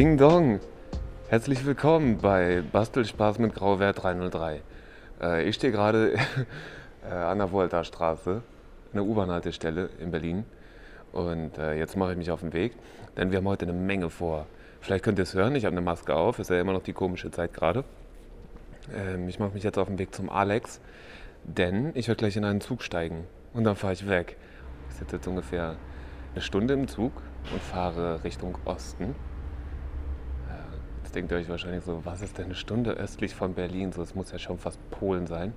Ding Dong! Herzlich willkommen bei Bastelspaß mit Grauwert 303. Äh, ich stehe gerade äh, an der Volta-Straße, eine U-Bahn-Haltestelle in Berlin. Und äh, jetzt mache ich mich auf den Weg, denn wir haben heute eine Menge vor. Vielleicht könnt ihr es hören, ich habe eine Maske auf, ist ja immer noch die komische Zeit gerade. Ähm, ich mache mich jetzt auf den Weg zum Alex, denn ich werde gleich in einen Zug steigen und dann fahre ich weg. Ich sitze jetzt ungefähr eine Stunde im Zug und fahre Richtung Osten. Jetzt denkt ihr euch wahrscheinlich so, was ist denn eine Stunde östlich von Berlin? So, es muss ja schon fast Polen sein.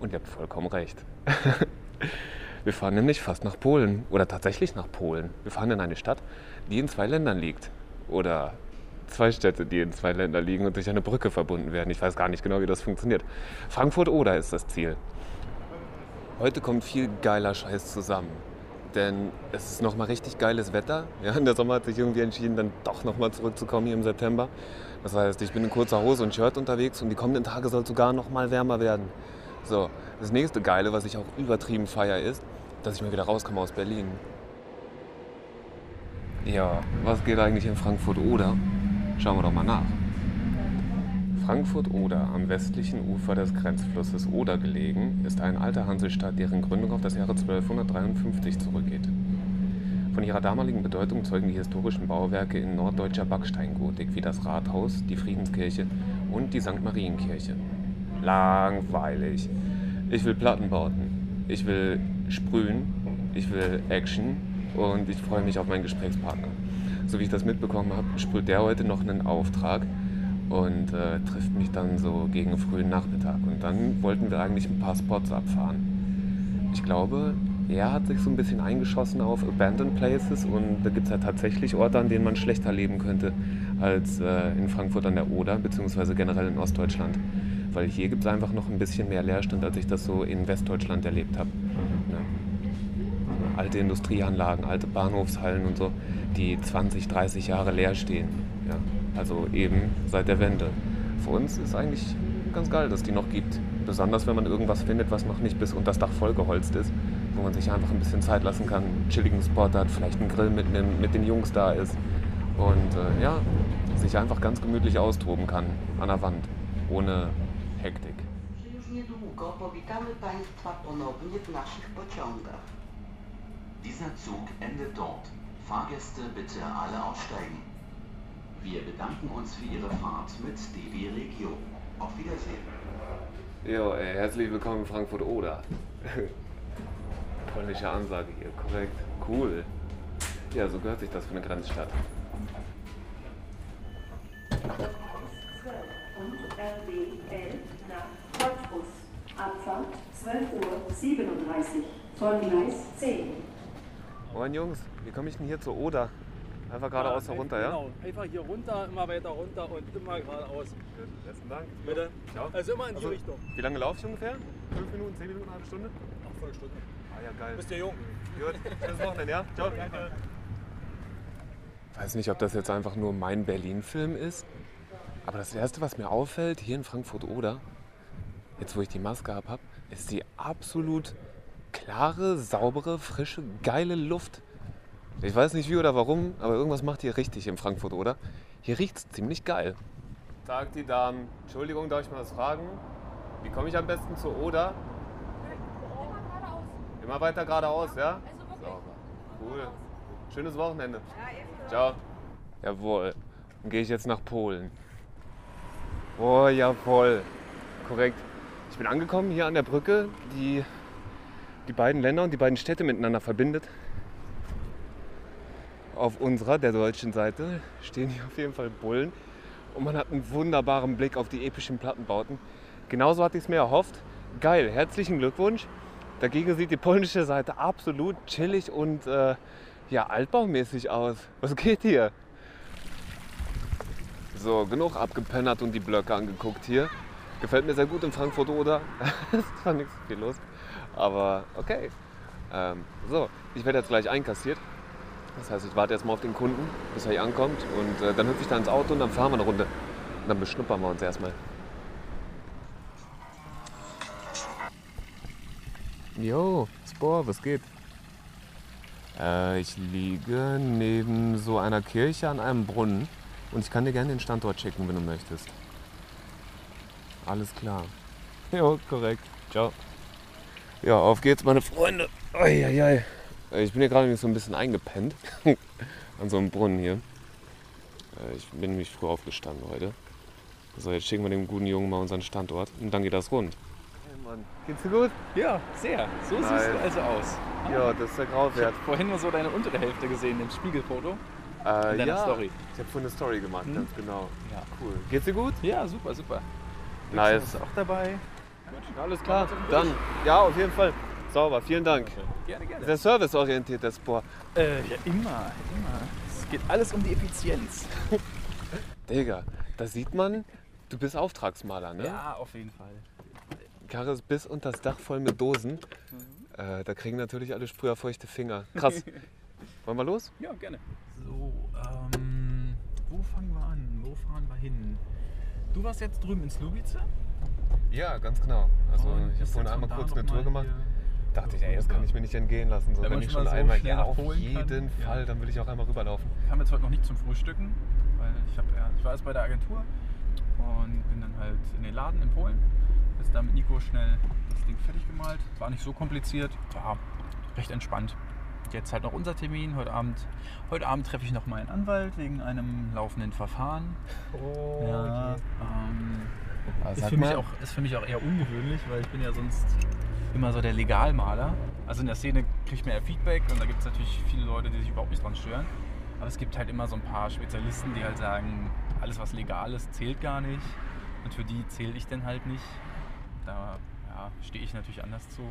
Und ihr habt vollkommen recht. Wir fahren nämlich fast nach Polen oder tatsächlich nach Polen. Wir fahren in eine Stadt, die in zwei Ländern liegt. Oder zwei Städte, die in zwei Ländern liegen und durch eine Brücke verbunden werden. Ich weiß gar nicht genau, wie das funktioniert. Frankfurt-Oder ist das Ziel. Heute kommt viel geiler Scheiß zusammen denn es ist nochmal richtig geiles Wetter. Ja, der Sommer hat sich irgendwie entschieden, dann doch nochmal zurückzukommen hier im September. Das heißt, ich bin in kurzer Hose und Shirt unterwegs und die kommenden Tage soll sogar nochmal wärmer werden. So, das nächste Geile, was ich auch übertrieben feier, ist, dass ich mal wieder rauskomme aus Berlin. Ja, was geht eigentlich in Frankfurt oder? Schauen wir doch mal nach. Frankfurt-Oder, am westlichen Ufer des Grenzflusses Oder gelegen, ist eine alte Hansestadt, deren Gründung auf das Jahre 1253 zurückgeht. Von ihrer damaligen Bedeutung zeugen die historischen Bauwerke in norddeutscher Backsteingotik wie das Rathaus, die Friedenskirche und die St. Marienkirche. Langweilig. Ich will Plattenbauten. Ich will sprühen. Ich will Action. Und ich freue mich auf meinen Gesprächspartner. So wie ich das mitbekommen habe, sprüht der heute noch einen Auftrag und äh, trifft mich dann so gegen frühen Nachmittag. Und dann wollten wir eigentlich ein paar Spots abfahren. Ich glaube, er hat sich so ein bisschen eingeschossen auf Abandoned Places und da gibt es ja tatsächlich Orte, an denen man schlechter leben könnte als äh, in Frankfurt an der Oder, beziehungsweise generell in Ostdeutschland. Weil hier gibt es einfach noch ein bisschen mehr Leerstand, als ich das so in Westdeutschland erlebt habe. Ja. Alte Industrieanlagen, alte Bahnhofshallen und so, die 20, 30 Jahre leer stehen. Ja. Also eben seit der Wende. Für uns ist eigentlich ganz geil, dass die noch gibt. Besonders wenn man irgendwas findet, was noch nicht bis unter das Dach vollgeholzt ist, wo man sich einfach ein bisschen Zeit lassen kann, einen chilligen Spot hat, vielleicht einen Grill mitnimmt, mit den Jungs da ist und äh, ja, sich einfach ganz gemütlich austoben kann an der Wand, ohne Hektik. Dieser Zug endet dort. Fahrgäste bitte alle aussteigen. Wir bedanken uns für Ihre Fahrt mit DB Regio. Auf Wiedersehen. Jo, ey, herzlich willkommen in Frankfurt Oder. Polnische Ansage hier, korrekt. Cool. Ja, so gehört sich das für eine Grenzstadt. und RB 11 nach Cottbus. Abfahrt 12.37 Uhr von Gleis 10. Moin Jungs, wie komme ich denn hier zur Oder? Einfach geradeaus Ja, runter, ja? Genau, einfach hier runter, immer weiter runter und immer geradeaus. Gut, besten Dank. Bitte. Ciao. Also immer in die Also, Richtung. Wie lange laufst du ungefähr? Fünf Minuten, zehn Minuten, eine halbe Stunde? Ach, voll Stunde. Ah ja, geil. Bist ja jung. Gut, schönes Wochenende, ja? Ciao. Weiß nicht, ob das jetzt einfach nur mein Berlin-Film ist, aber das Erste, was mir auffällt, hier in Frankfurt-Oder, jetzt wo ich die Maske ab habe, ist die absolut klare, saubere, frische, geile Luft. Ich weiß nicht wie oder warum, aber irgendwas macht hier richtig in Frankfurt, oder? Hier riecht es ziemlich geil. Tag, die Damen. Entschuldigung, darf ich mal was fragen? Wie komme ich am besten zur Oder? Immer weiter geradeaus, ja? Sauber. Cool. Schönes Wochenende. Ciao. Jawohl. Dann gehe ich jetzt nach Polen. Oh, jawohl. Korrekt. Ich bin angekommen hier an der Brücke, die die beiden Länder und die beiden Städte miteinander verbindet. Auf unserer, der deutschen Seite, stehen hier auf jeden Fall Bullen. Und man hat einen wunderbaren Blick auf die epischen Plattenbauten. Genauso hatte ich es mir erhofft. Geil, herzlichen Glückwunsch. Dagegen sieht die polnische Seite absolut chillig und äh, ja, altbaumäßig aus. Was geht hier? So, genug abgepennert und die Blöcke angeguckt hier. Gefällt mir sehr gut in Frankfurt oder? ist zwar nichts viel los, aber okay. Ähm, so, ich werde jetzt gleich einkassiert. Das heißt, ich warte jetzt mal auf den Kunden, bis er hier ankommt und äh, dann hüpfe ich da ins Auto und dann fahren wir eine Runde. Und dann beschnuppern wir uns erstmal. Jo, Spor, was geht? Äh, ich liege neben so einer Kirche an einem Brunnen und ich kann dir gerne den Standort schicken, wenn du möchtest. Alles klar. Jo, korrekt. Ciao. Ja, auf geht's, meine Freunde. Eieiei. Ich bin hier gerade so ein bisschen eingepennt an so einem Brunnen hier. Äh, Ich bin nämlich früh aufgestanden heute. So, jetzt schicken wir dem guten Jungen mal unseren Standort und dann geht das rund. Hey Mann, geht's dir gut? Ja, sehr. So siehst Nice. du also aus. Ja, das ist der Ich Grauwert. habe vorhin nur so deine untere Hälfte gesehen im Spiegelfoto. Äh, in deiner ja, Story. ich habe vorhin eine Story gemacht, Hm? ganz genau. Ja. Cool. Geht's dir gut? Ja, super, super. Nice. Bist auch dabei? Alles klar. Dann, ja, auf jeden Fall. Sauber, vielen Dank. Gerne, gerne. Sehr serviceorientiert, der Sport. Äh, ja, immer, immer. Es geht alles um die Effizienz. Digga, da sieht man, du bist Auftragsmaler, ne? Ja, auf jeden Fall. Karre ist bis unter das Dach voll mit Dosen. Äh, da kriegen natürlich alle früher feuchte Finger. Krass. Wollen wir los? Ja, gerne. So, ähm, wo fangen wir an? Wo fahren wir hin? Du warst jetzt drüben in Slubice? Ja, ganz genau. Also Und ich habe vorhin einmal kurz eine Tour gemacht. Dachte ich, ey, das kann ich mir nicht entgehen lassen. So, Wenn ich schon schon mal so einmal, schnell ja, auf Polen kann, jeden ja. Fall, dann will ich auch einmal rüberlaufen. Ich kam jetzt heute noch nicht zum Frühstücken, weil ich, hab, ja, ich war jetzt bei der Agentur und bin dann halt in den Laden in Polen. Ist da mit Nico schnell das Ding fertig gemalt. War nicht so kompliziert, war recht entspannt. Jetzt halt noch unser Termin. Heute Abend, heute Abend treffe ich noch meinen Anwalt wegen einem laufenden Verfahren. Oh, ja, ähm, ist, für mich auch, ist für mich auch eher ungewöhnlich, weil ich bin ja sonst immer so der Legalmaler. Also in der Szene kriegt man ja Feedback und da gibt es natürlich viele Leute, die sich überhaupt nicht dran stören. Aber es gibt halt immer so ein paar Spezialisten, die halt sagen, alles was legal ist, zählt gar nicht. Und für die zähle ich dann halt nicht. Da ja, stehe ich natürlich anders zu.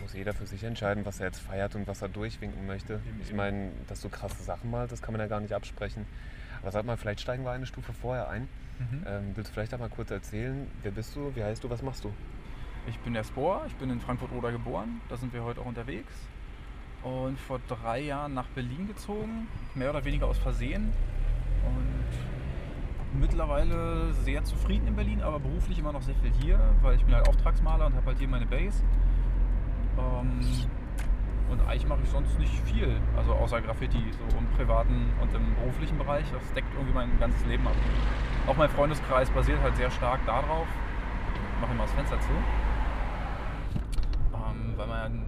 muss jeder für sich entscheiden, was er jetzt feiert und was er durchwinken möchte. Ich meine, dass du krasse Sachen malst, das kann man ja gar nicht absprechen. Aber sag mal, vielleicht steigen wir eine Stufe vorher ein. Ähm, willst du vielleicht einmal kurz erzählen, wer bist du, wie heißt du, was machst du? Ich bin der Spor, ich bin in Frankfurt-Oder geboren, da sind wir heute auch unterwegs. Und vor drei Jahren nach Berlin gezogen, mehr oder weniger aus Versehen. Und mittlerweile sehr zufrieden in Berlin, aber beruflich immer noch sehr viel hier, weil ich bin halt Auftragsmaler und habe halt hier meine Base. Ähm, und eigentlich mache ich sonst nicht viel, also außer Graffiti, so im privaten und im beruflichen Bereich. Das deckt irgendwie mein ganzes Leben ab. Auch mein Freundeskreis basiert halt sehr stark darauf. Ich mache immer das Fenster zu. Ähm, weil man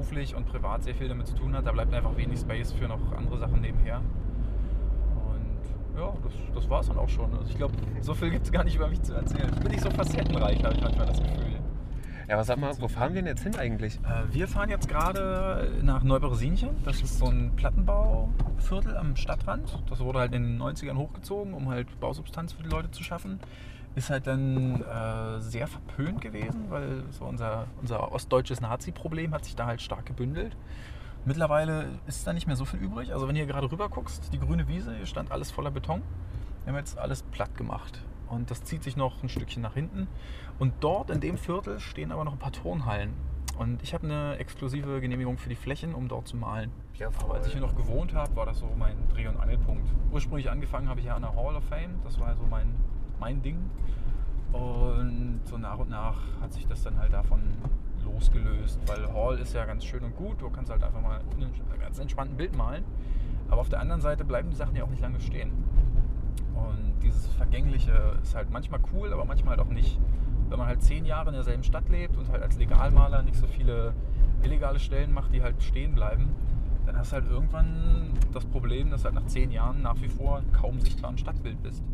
beruflich und privat sehr viel damit zu tun hat. Da bleibt einfach wenig Space für noch andere Sachen nebenher. Und ja, das, das war es dann auch schon. Also ich glaube, so viel gibt es gar nicht über mich zu erzählen. Ich bin nicht so facettenreich, habe ich manchmal das Gefühl. Ja, aber sag mal, wo fahren wir denn jetzt hin eigentlich? Äh, Wir fahren jetzt gerade nach Neuberesinchen. Das ist so ein Plattenbauviertel am Stadtrand. Das wurde halt in den 90ern hochgezogen, um halt Bausubstanz für die Leute zu schaffen. Ist halt dann äh, sehr verpönt gewesen, weil so unser, unser ostdeutsches Nazi-Problem hat sich da halt stark gebündelt. Mittlerweile ist da nicht mehr so viel übrig. Also wenn ihr gerade rüber guckst, die grüne Wiese, hier stand alles voller Beton. Wir haben jetzt alles platt gemacht. Und das zieht sich noch ein Stückchen nach hinten. Und dort in dem Viertel stehen aber noch ein paar Turnhallen. Und ich habe eine exklusive Genehmigung für die Flächen, um dort zu malen. Aber als ich hier noch gewohnt habe, war das so mein Dreh- und Angelpunkt. Ursprünglich angefangen habe ich ja an der Hall of Fame. Das war so mein, mein Ding. Und so nach und nach hat sich das dann halt davon losgelöst. Weil Hall ist ja ganz schön und gut. Du kannst halt einfach mal ein ganz entspannt ein Bild malen. Aber auf der anderen Seite bleiben die Sachen ja auch nicht lange stehen. Und dieses Vergängliche ist halt manchmal cool, aber manchmal halt auch nicht. Wenn man halt zehn Jahre in derselben Stadt lebt und halt als Legalmaler nicht so viele illegale Stellen macht, die halt stehen bleiben, dann hast du halt irgendwann das Problem, dass du halt nach zehn Jahren nach wie vor kaum sichtbar im Stadtbild bist.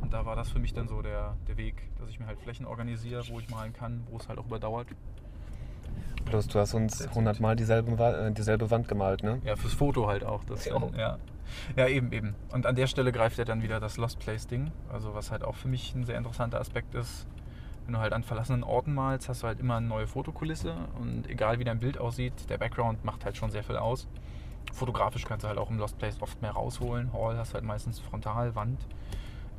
Und da war das für mich dann so der, der Weg, dass ich mir halt Flächen organisiere, wo ich malen kann, wo es halt auch überdauert. Plus, du hast uns 100 Mal dieselbe, äh, dieselbe Wand gemalt, ne? Ja, fürs Foto halt auch. Das Ja. dann, ja. ja, eben, eben. Und an der Stelle greift ja dann wieder das Lost Place-Ding. Also was halt auch für mich ein sehr interessanter Aspekt ist. Wenn du halt an verlassenen Orten malst, hast du halt immer eine neue Fotokulisse. Und egal wie dein Bild aussieht, der Background macht halt schon sehr viel aus. Fotografisch kannst du halt auch im Lost Place oft mehr rausholen. Hall hast du halt meistens Frontal, Wand,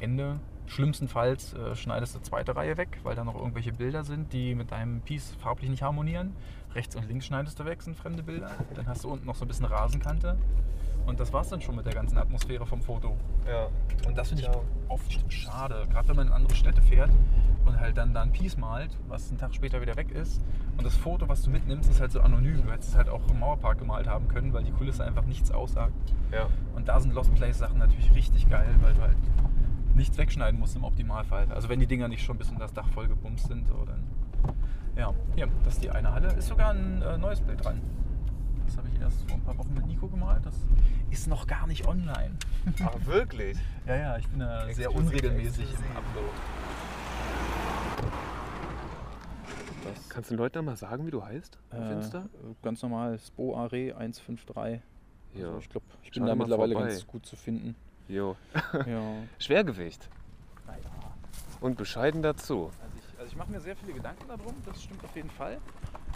Ende. Schlimmstenfalls äh, schneidest du zweite Reihe weg, weil da noch irgendwelche Bilder sind, die mit deinem Piece farblich nicht harmonieren. Rechts und links schneidest du weg, sind fremde Bilder. Dann hast du unten noch so ein bisschen Rasenkante. Und das war's dann schon mit der ganzen Atmosphäre vom Foto. Ja. Und das finde ich Ciao. oft schade. Gerade wenn man in andere Städte fährt und halt dann da ein Piece malt, was einen Tag später wieder weg ist. Und das Foto, was du mitnimmst, ist halt so anonym. Du hättest es halt auch im Mauerpark gemalt haben können, weil die Kulisse einfach nichts aussagt. Ja. Und da sind Lost Place Sachen natürlich richtig geil, weil du halt nichts wegschneiden musst im Optimalfall. Also wenn die Dinger nicht schon bis in das Dach voll gebumst sind, so dann. Ja, hier, das ist die eine Halle. Ist sogar ein äh, neues Bild dran. Das habe ich erst vor ein paar Wochen mit Nico gemalt. Das ist noch gar nicht online. Ach, wirklich? Ja, ja, ich bin da sehr Exklusiv, unregelmäßig im Upload. Das, Kannst du den Leuten mal sagen, wie du heißt? Äh? Ganz normal, Spoare 153. Ja. Also ich glaube, ich bin da mittlerweile vorbei. ganz gut zu finden. Jo. ja. Schwergewicht. Naja. Und bescheiden dazu. Also ich, also ich mache mir sehr viele Gedanken darum, das stimmt auf jeden Fall.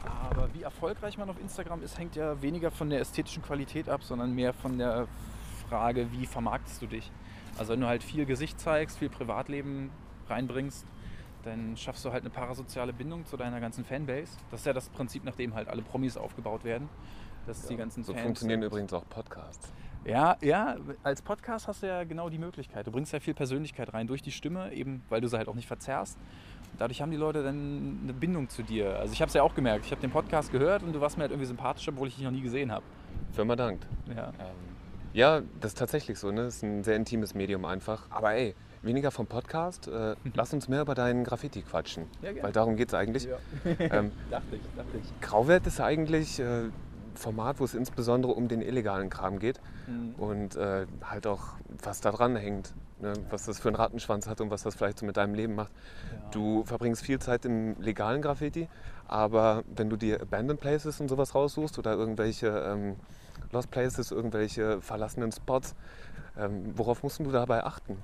Aber wie erfolgreich man auf Instagram ist, hängt ja weniger von der ästhetischen Qualität ab, sondern mehr von der Frage, wie vermarktest du dich. Also wenn du halt viel Gesicht zeigst, viel Privatleben reinbringst, dann schaffst du halt eine parasoziale Bindung zu deiner ganzen Fanbase. Das ist ja das Prinzip, nach dem halt alle Promis aufgebaut werden. Dass die ganzen So Fans funktionieren übrigens auch Podcasts. Ja, ja, als Podcast hast du ja genau die Möglichkeit. Du bringst ja viel Persönlichkeit rein durch die Stimme, eben weil du sie halt auch nicht verzerrst. Und dadurch haben die Leute dann eine Bindung zu dir. Also ich habe es ja auch gemerkt. Ich habe den Podcast gehört und du warst mir halt irgendwie sympathisch, obwohl ich dich noch nie gesehen habe. Firma dankt. Ja. Ja, das ist tatsächlich so. Ne? Das ist ein sehr intimes Medium einfach. Aber ey, weniger vom Podcast. Äh, lass uns mehr über deinen Graffiti quatschen. Ja. Weil darum geht es eigentlich. Ähm, dachte ich, dachte ich. Grauwert ist eigentlich äh, Format, wo es insbesondere um den illegalen Kram geht. Mhm. Und äh, halt auch, was da dran hängt. Ne? Was das für einen Rattenschwanz hat und was das vielleicht so mit deinem Leben macht. Du verbringst viel Zeit im legalen Graffiti, aber wenn du dir Abandoned Places und sowas raussuchst oder irgendwelche ähm, Lost Places, irgendwelche verlassenen Spots, ähm, worauf musst du dabei achten?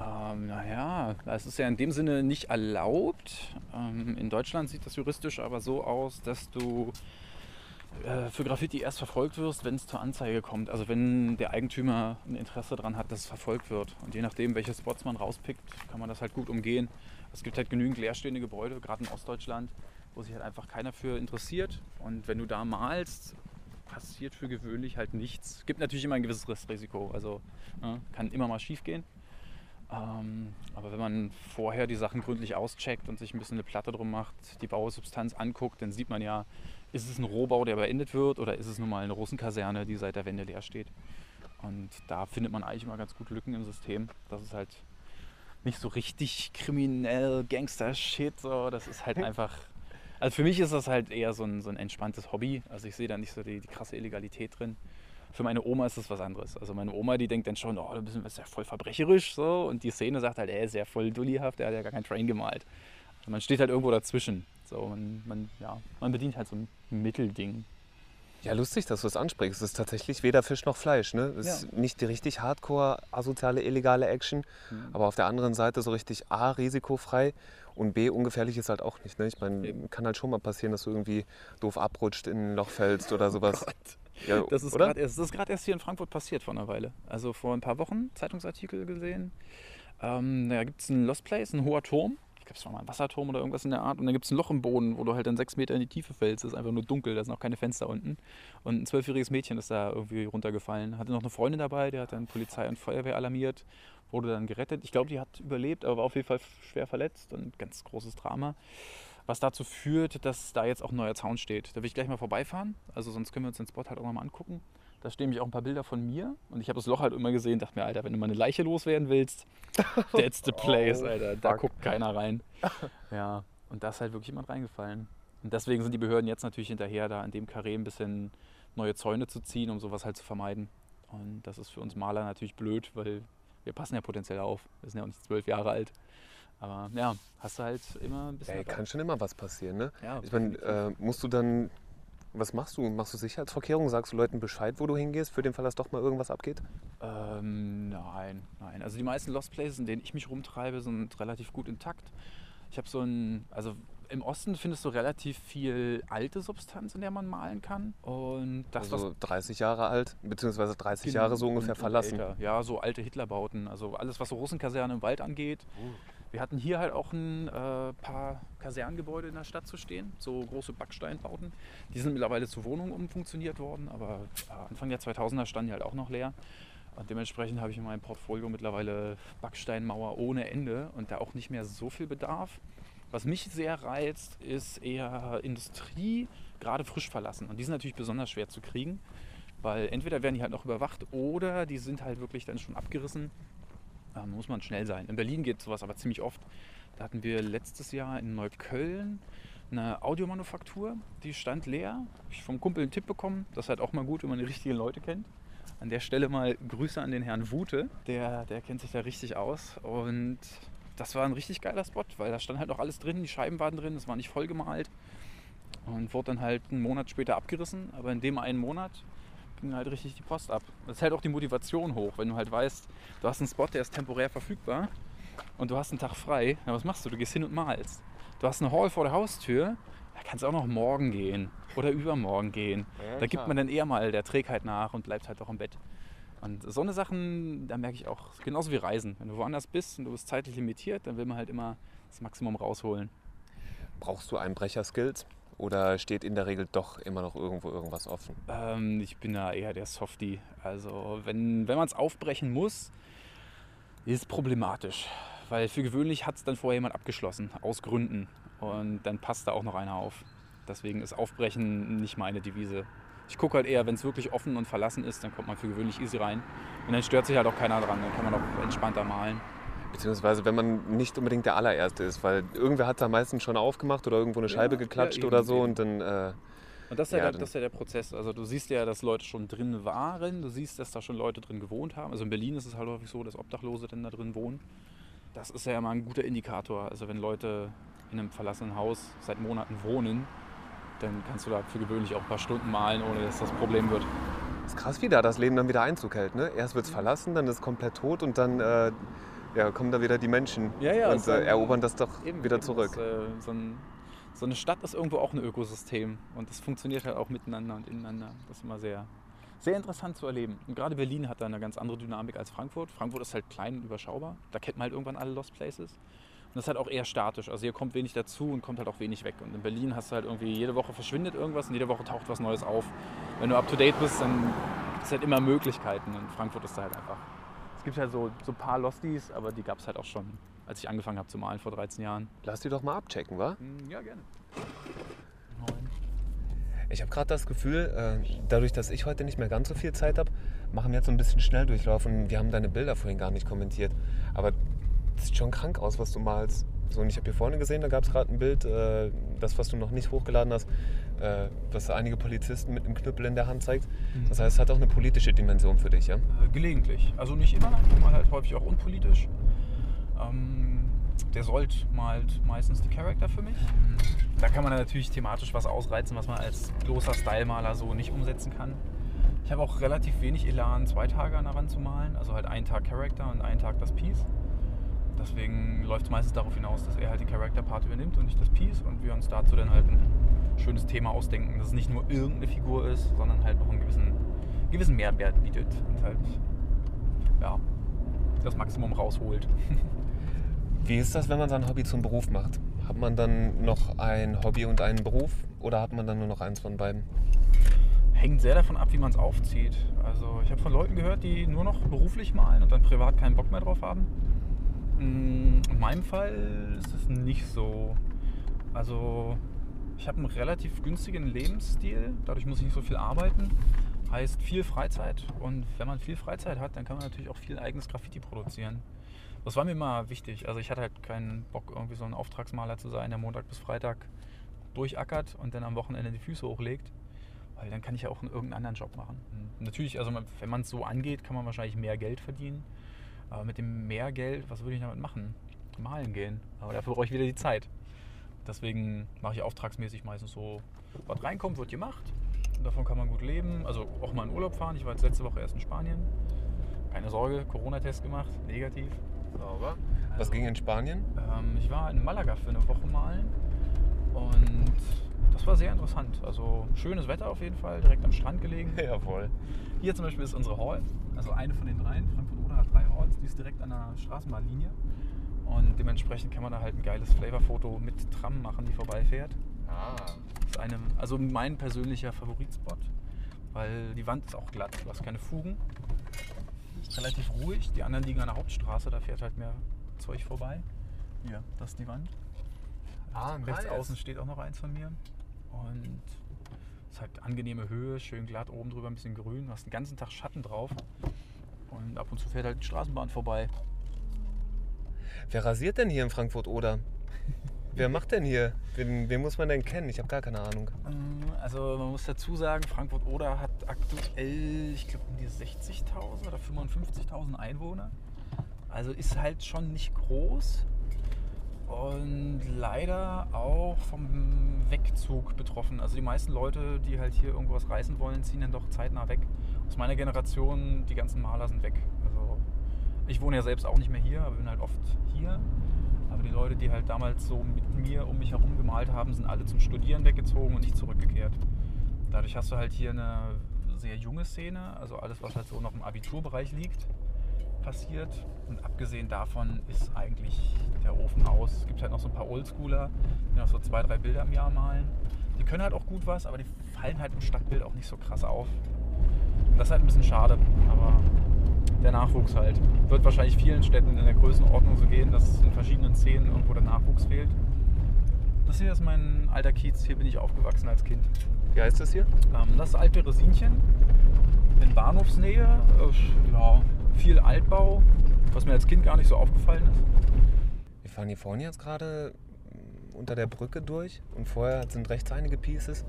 Ähm, naja, es ist ja in dem Sinne nicht erlaubt. Ähm, in Deutschland sieht das juristisch aber so aus, dass du äh, für Graffiti erst verfolgt wirst, wenn es zur Anzeige kommt. Also wenn der Eigentümer ein Interesse daran hat, dass es verfolgt wird. Und je nachdem, welche Spots man rauspickt, kann man das halt gut umgehen. Es gibt halt genügend leerstehende Gebäude, gerade in Ostdeutschland, wo sich halt einfach keiner für interessiert. Und wenn du da malst, passiert für gewöhnlich halt nichts. Es gibt natürlich immer ein gewisses Restrisiko. Also ne, kann immer mal schief gehen. Ähm, aber wenn man vorher die Sachen gründlich auscheckt und sich ein bisschen eine Platte drum macht, die Bausubstanz anguckt, dann sieht man ja, ist es ein Rohbau, der beendet wird oder ist es nun mal eine Russenkaserne, die seit der Wende leer steht. Und da findet man eigentlich immer ganz gut Lücken im System. Das ist halt nicht so richtig kriminell, Gangster-Shit. So. Das ist halt einfach. Also für mich ist das halt eher so ein, so ein entspanntes Hobby. Also ich sehe da nicht so die, die krasse Illegalität drin. Für meine Oma ist das was anderes. Also meine Oma, die denkt dann schon, oh, du bist ja voll verbrecherisch so. Und die Szene sagt halt, er ist ja voll dullihaft, er hat ja gar keinen Train gemalt. Also man steht halt irgendwo dazwischen. So, man, man, ja, man bedient halt so ein Mittelding. Ja, lustig, dass du es ansprichst. Es ist tatsächlich weder Fisch noch Fleisch. Ne? Es ist nicht die richtig hardcore, asoziale, illegale Action, aber auf der anderen Seite so richtig A, risikofrei und B, ungefährlich ist halt auch nicht. Ne? Ich meine, kann halt schon mal passieren, dass du irgendwie doof abrutscht, in ein Loch fällst oder sowas. Ja, Das ist gerade erst, das erst hier in Frankfurt passiert vor einer Weile. Also vor ein paar Wochen, Zeitungsartikel gesehen. Ähm, da gibt es einen Lost Place, ein hoher Turm. Glaube, es mal ein Wasserturm oder irgendwas in der Art. Und dann gibt es ein Loch im Boden, wo du halt dann sechs Meter in die Tiefe fällst. Es ist einfach nur dunkel, da sind auch keine Fenster unten. Und ein zwölfjähriges Mädchen ist da irgendwie runtergefallen. Hatte noch eine Freundin dabei, der hat dann Polizei und Feuerwehr alarmiert, wurde dann gerettet. Ich glaube, die hat überlebt, aber war auf jeden Fall schwer verletzt und ganz großes Drama. Was dazu führt, dass da jetzt auch ein neuer Zaun steht. Da will ich gleich mal vorbeifahren. Also sonst können wir uns den Spot halt auch nochmal angucken. Da stehen nämlich auch ein paar Bilder von mir. Und ich habe das Loch halt immer gesehen, dachte mir, Alter, wenn du mal eine Leiche loswerden willst, that's the place, Oh, Alter. Da fuck. guckt keiner rein. Ja, und da ist halt wirklich jemand reingefallen. Und deswegen sind die Behörden jetzt natürlich hinterher, da in dem Karree ein bisschen neue Zäune zu ziehen, um sowas halt zu vermeiden. Und das ist für uns Maler natürlich blöd, weil wir passen ja potenziell auf. Wir sind ja auch nicht zwölf Jahre alt. Aber ja, hast du halt immer ein bisschen. Ey, kann schon immer was passieren. Ne? Ja, Ich meine, äh, musst du dann, was machst du? Machst du Sicherheitsvorkehrungen? Sagst du Leuten Bescheid, wo du hingehst, für den Fall, dass doch mal irgendwas abgeht? Ähm, nein, nein. Also die meisten Lost Places, in denen ich mich rumtreibe, sind relativ gut intakt. Ich habe so ein, also im Osten findest du relativ viel alte Substanz, in der man malen kann. Und das, also 30 Jahre alt, beziehungsweise 30 Genau, Jahre so ungefähr und- und verlassen. älter. Ja, so alte Hitlerbauten. Also alles, was so Russenkaserne im Wald angeht. Wir hatten hier halt auch ein äh, paar Kasernengebäude in der Stadt zu stehen, so große Backsteinbauten. Die sind mittlerweile zu Wohnungen umfunktioniert worden, aber äh, Anfang der 2000er standen die halt auch noch leer. Und dementsprechend habe ich in meinem Portfolio mittlerweile Backsteinmauer ohne Ende und da auch nicht mehr so viel Bedarf. Was mich sehr reizt, ist eher Industrie, gerade frisch verlassen. Und die sind natürlich besonders schwer zu kriegen, weil entweder werden die halt noch überwacht oder die sind halt wirklich dann schon abgerissen. Da muss man schnell sein. In Berlin geht sowas aber ziemlich oft. Da hatten wir letztes Jahr in Neukölln eine Audiomanufaktur, die stand leer. Habe ich vom Kumpel einen Tipp bekommen. Das ist halt auch mal gut, wenn man die richtigen Leute kennt. An der Stelle mal Grüße an den Herrn Wute. Der, der kennt sich da richtig aus. Und das war ein richtig geiler Spot, weil da stand halt noch alles drin. Die Scheiben waren drin, es war nicht voll gemalt. Und wurde dann halt einen Monat später abgerissen. Aber in dem einen Monat ging halt richtig die Post ab. Das hält auch die Motivation hoch, wenn du halt weißt, du hast einen Spot, der ist temporär verfügbar und du hast einen Tag frei. Ja, was machst du? Du gehst hin und malst. Du hast eine Hall vor der Haustür, da kannst du auch noch morgen gehen oder übermorgen gehen. Ja, da gibt man dann eher mal der Trägheit nach und bleibt halt auch im Bett. Und so eine Sachen, da merke ich auch, genauso wie Reisen. Wenn du woanders bist und du bist zeitlich limitiert, dann will man halt immer das Maximum rausholen. Brauchst du Einbrecher-Skills? Oder steht in der Regel doch immer noch irgendwo irgendwas offen? Ähm, ich bin da eher der Softie. Also wenn, wenn man es aufbrechen muss, ist problematisch. Weil für gewöhnlich hat es dann vorher jemand abgeschlossen, aus Gründen. Und dann passt da auch noch einer auf. Deswegen ist Aufbrechen nicht meine Devise. Ich gucke halt eher, wenn es wirklich offen und verlassen ist, dann kommt man für gewöhnlich easy rein. Und dann stört sich halt auch keiner dran, dann kann man auch entspannter malen. Beziehungsweise wenn man nicht unbedingt der allererste ist, weil irgendwer hat da meistens schon aufgemacht oder irgendwo eine Ja, Scheibe ja, geklatscht eben, oder so eben. und dann äh, Und das ist ja, Ja, der, das ist ja der Prozess. Also du siehst ja, dass Leute schon drin waren. Du siehst, dass da schon Leute drin gewohnt haben. Also in Berlin ist es halt häufig so, dass Obdachlose dann da drin wohnen. Das ist ja immer ein guter Indikator. Also wenn Leute in einem verlassenen Haus seit Monaten wohnen, dann kannst du da für gewöhnlich auch ein paar Stunden malen, ohne dass das Problem wird. ist krass, wie da das Leben dann wieder Einzug hält. Ne? Erst wird es verlassen, dann ist es komplett tot und dann äh, ja, kommen da wieder die Menschen Ja, ja, und äh, erobern das doch Eben, wieder eben zurück. Das, äh, so, ein, so eine Stadt ist irgendwo auch ein Ökosystem und das funktioniert halt auch miteinander und ineinander. Das ist immer sehr, sehr interessant zu erleben. Und gerade Berlin hat da eine ganz andere Dynamik als Frankfurt. Frankfurt ist halt klein und überschaubar. Da kennt man halt irgendwann alle Lost Places. Und das ist halt auch eher statisch. Also hier kommt wenig dazu und kommt halt auch wenig weg. Und in Berlin hast du halt irgendwie, jede Woche verschwindet irgendwas und jede Woche taucht was Neues auf. Wenn du up to date bist, dann gibt es halt immer Möglichkeiten. Und Frankfurt ist da halt einfach. Es gibt halt so, so ein paar Losties, aber die gab es halt auch schon, als ich angefangen habe zu malen vor 13 Jahren. Lass die doch mal abchecken, wa? Hm, Ja, gerne. Ich habe gerade das Gefühl, äh, dadurch, dass ich heute nicht mehr ganz so viel Zeit habe, machen wir jetzt so ein bisschen Schnelldurchlauf und wir haben deine Bilder vorhin gar nicht kommentiert. Aber das sieht schon krank aus, was du malst. So, und ich habe hier vorne gesehen, da gab es gerade ein Bild, äh, das, was du noch nicht hochgeladen hast, äh, was einige Polizisten mit einem Knüppel in der Hand zeigt. Das heißt, es hat auch eine politische Dimension für dich, ja? Äh, gelegentlich. Also nicht immer, mal halt häufig auch unpolitisch. Ähm, der Sold malt meistens die Charakter für mich. Da kann man natürlich thematisch was ausreizen, was man als bloßer Stylemaler so nicht umsetzen kann. Ich habe auch relativ wenig Elan, zwei Tage an der Wand zu malen. Also halt einen Tag Charakter und einen Tag das Piece. Deswegen läuft es meistens darauf hinaus, dass er halt den Charakter-Part übernimmt und nicht das Piece und wir uns dazu dann halt ein schönes Thema ausdenken, dass es nicht nur irgendeine Figur ist, sondern halt noch einen gewissen, gewissen Mehrwert bietet und halt ja, das Maximum rausholt. Wie ist das, wenn man sein Hobby zum Beruf macht? Hat man dann noch ein Hobby und einen Beruf oder hat man dann nur noch eins von beiden? Hängt sehr davon ab, wie man es aufzieht. Also ich habe von Leuten gehört, die nur noch beruflich malen und dann privat keinen Bock mehr drauf haben. Mm, In meinem Fall ist es nicht so. Also ich habe einen relativ günstigen Lebensstil, dadurch muss ich nicht so viel arbeiten. Heißt viel Freizeit und wenn man viel Freizeit hat, dann kann man natürlich auch viel eigenes Graffiti produzieren. Das war mir immer wichtig. Also ich hatte halt keinen Bock, irgendwie so ein Auftragsmaler zu sein, der Montag bis Freitag durchackert und dann am Wochenende die Füße hochlegt. Weil dann kann ich ja auch einen irgendeinen anderen Job machen. Und natürlich, also wenn man es so angeht, kann man wahrscheinlich mehr Geld verdienen. Aber mit dem mehr Geld, was würde ich damit machen? Malen gehen. Aber dafür brauche ich wieder die Zeit. Deswegen mache ich auftragsmäßig meistens so, was reinkommt, wird gemacht. Und davon kann man gut leben. Also auch mal in Urlaub fahren. Ich war jetzt letzte Woche erst in Spanien. Keine Sorge, Corona-Test gemacht, negativ. Sauber. Was Also- ging in Spanien? Ähm, ich war in Malaga für eine Woche malen und das war sehr interessant. Also schönes Wetter auf jeden Fall, direkt am Strand gelegen. Jawohl. Hier zum Beispiel ist unsere Hall, also eine von den dreien. Frankfurt Oder hat drei Halls, die ist direkt an der Straßenbahnlinie. Und dementsprechend kann man da halt ein geiles Flavor-Foto mit Tram machen, die vorbeifährt. Ah. Das ist eine, also mein persönlicher Favoritspot, weil die Wand ist auch glatt, du hast keine Fugen. Ist relativ ruhig, die anderen liegen an der Hauptstraße, da fährt halt mehr Zeug vorbei. Hier, das ist die Wand. Ah, Rechts nice. außen steht auch noch eins von mir. Und es ist halt angenehme Höhe, schön glatt, oben drüber ein bisschen grün. Du hast den ganzen Tag Schatten drauf. Und ab und zu fährt halt die Straßenbahn vorbei. Wer rasiert denn hier in Frankfurt-Oder? Wer macht denn hier? Wen, wen muss man denn kennen? Ich habe gar keine Ahnung. Ähm, Also man muss dazu sagen, Frankfurt-Oder hat aktuell, ich glaube, um die 60.000 oder 55.000 Einwohner. Also ist halt schon nicht groß und leider auch vom Wegzug betroffen. Also die meisten Leute, die halt hier irgendwas reißen wollen, ziehen dann doch zeitnah weg. Aus meiner Generation, die ganzen Maler sind weg. Also ich wohne ja selbst auch nicht mehr hier, aber bin halt oft hier. Aber die Leute, die halt damals so mit mir um mich herum gemalt haben, sind alle zum Studieren weggezogen und nicht zurückgekehrt. Dadurch hast du halt hier eine sehr junge Szene, also alles, was halt so noch im Abiturbereich liegt, passiert. Und abgesehen davon ist eigentlich der Ofen aus. Es gibt halt noch so ein paar Oldschooler, die noch so zwei, drei Bilder im Jahr malen. Die können halt auch gut was, aber die fallen halt im Stadtbild auch nicht so krass auf. Und das ist halt ein bisschen schade, aber der Nachwuchs halt. Wird wahrscheinlich vielen Städten in der Größenordnung so gehen, dass in verschiedenen Szenen irgendwo der Nachwuchs fehlt. Das hier ist mein alter Kiez, hier bin ich aufgewachsen als Kind. Wie heißt das hier? Ähm, das ist Altberesinchen in Bahnhofsnähe. Äh, ja, viel Altbau, was mir als Kind gar nicht so aufgefallen ist. Wir fahren hier vorne jetzt gerade mm, unter der Brücke durch und vorher sind rechts einige Pieces.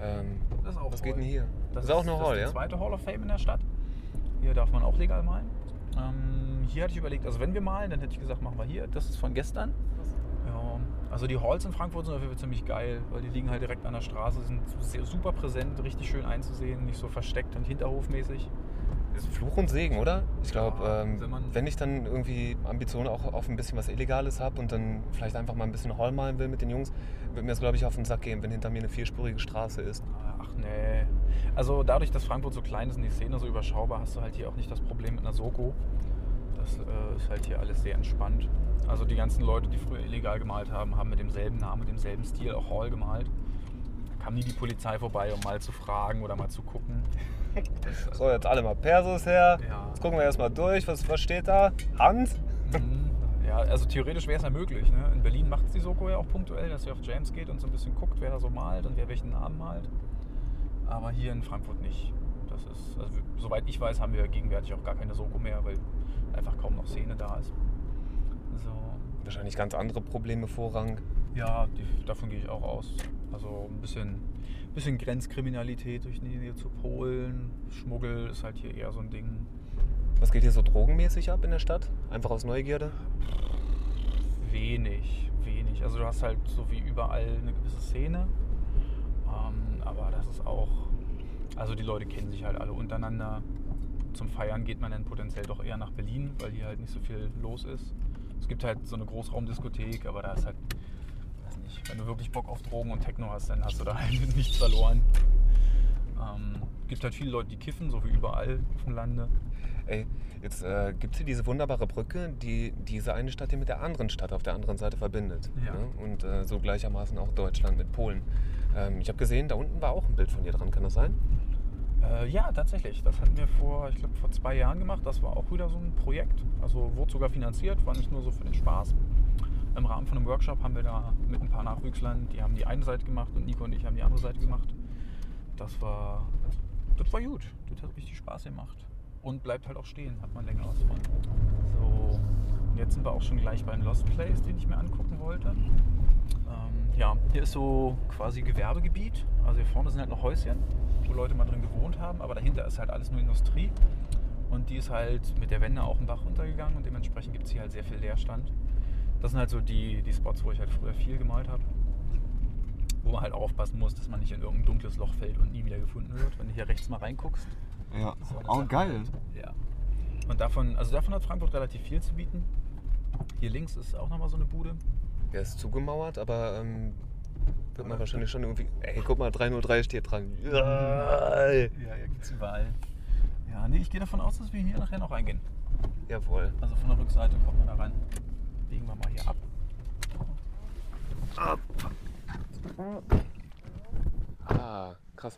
Ähm, Das ist auch was geht denn Hall. hier? Das, ist auch eine das Hall, ist die ja? zweite Hall of Fame in der Stadt. Hier darf man auch legal malen. Ähm, hier hatte ich überlegt, also wenn wir malen, dann hätte ich gesagt, machen wir hier. Das ist von gestern. Ja, also die Halls in Frankfurt sind auf jeden Fall ziemlich geil, weil die liegen halt direkt an der Straße, sind super präsent, richtig schön einzusehen, nicht so versteckt und hinterhofmäßig. Ist Fluch und Segen, oder? Ich glaube, Ja, ähm, wenn wenn ich dann irgendwie Ambitionen auch auf ein bisschen was Illegales habe und dann vielleicht einfach mal ein bisschen Hall malen will mit den Jungs, wird mir das, glaube ich, auf den Sack gehen, wenn hinter mir eine vierspurige Straße ist. Ach nee. Also dadurch, dass Frankfurt so klein ist und die Szene so überschaubar, hast du halt hier auch nicht das Problem mit einer Soko. Das äh, ist halt hier alles sehr entspannt. Also die ganzen Leute, die früher illegal gemalt haben, haben mit demselben Namen, mit demselben Stil auch Hall gemalt. Kam nie die Polizei vorbei, um mal zu fragen oder mal zu gucken. So, jetzt alle mal Persos her. Ja. Jetzt gucken wir erstmal durch. Was, was steht da? Hand? Mhm. Ja, also theoretisch wäre es ja möglich. Ne? In Berlin macht es die Soko ja auch punktuell, dass sie auf James geht und so ein bisschen guckt, wer da so malt und wer welchen Namen malt. Aber hier in Frankfurt nicht. Das ist, also soweit ich weiß, haben wir gegenwärtig auch gar keine Soko mehr, weil einfach kaum noch Szene da ist. So. Wahrscheinlich ganz andere Probleme Vorrang. Ja, die, davon gehe ich auch aus. Also ein bisschen, bisschen Grenzkriminalität durch die Nähe zu Polen. Schmuggel ist halt hier eher so ein Ding. Was geht hier so drogenmäßig ab in der Stadt? Einfach aus Neugierde? Wenig, wenig. Also du hast halt so wie überall eine gewisse Szene. Ähm, aber das ist auch. Also die Leute kennen sich halt alle untereinander. Zum Feiern geht man dann potenziell doch eher nach Berlin, weil hier halt nicht so viel los ist. Es gibt halt so eine Großraumdiskothek, aber da ist halt, nicht, wenn du wirklich Bock auf Drogen und Techno hast, dann hast du da halt nichts verloren. Ähm, gibt halt viele Leute, die kiffen, so wie überall auf dem Lande. Ey, jetzt äh, gibt es hier diese wunderbare Brücke, die diese eine Stadt hier mit der anderen Stadt auf der anderen Seite verbindet. Ja. Ne? Und äh, so gleichermaßen auch Deutschland mit Polen. Ähm, ich habe gesehen, da unten war auch ein Bild von dir dran, kann das sein? Äh, ja, tatsächlich. Das hatten wir vor, ich glaube, vor zwei Jahren gemacht. Das war auch wieder so ein Projekt. Also wurde sogar finanziert, war nicht nur so für den Spaß. Im Rahmen von einem Workshop haben wir da mit ein paar Nachwüchslern, die haben die eine Seite gemacht und Nico und ich haben die andere Seite gemacht. Das war, das war gut. Das hat richtig Spaß gemacht. Und bleibt halt auch stehen, hat man länger was von. So, und jetzt sind wir auch schon gleich beim Lost Place, den ich mir angucken wollte. Ähm, ja, hier ist so quasi Gewerbegebiet. Also hier vorne sind halt noch Häuschen, wo Leute mal drin gewohnt haben, aber dahinter ist halt alles nur Industrie. Und die ist halt mit der Wende auch im Bach runtergegangen und dementsprechend gibt es hier halt sehr viel Leerstand. Das sind halt so die, die Spots, wo ich halt früher viel gemalt habe. Wo man halt aufpassen muss, dass man nicht in irgendein dunkles Loch fällt und nie wieder gefunden wird. Wenn du hier rechts mal reinguckst, Ja, so eine auch Sache geil. halt. Ja. Und davon, also davon hat Frankfurt relativ viel zu bieten. Hier links ist auch nochmal so eine Bude. Der ist zugemauert, aber ähm, wird man wahrscheinlich schon irgendwie. Ey, guck mal, 303 steht dran. Ja, Ja, ja, gibt's überall. Ja, nee, ich gehe davon aus, dass wir hier nachher noch reingehen. Jawohl. Also von der Rückseite kommt man da rein. Biegen wir mal hier ab. Ah, krass.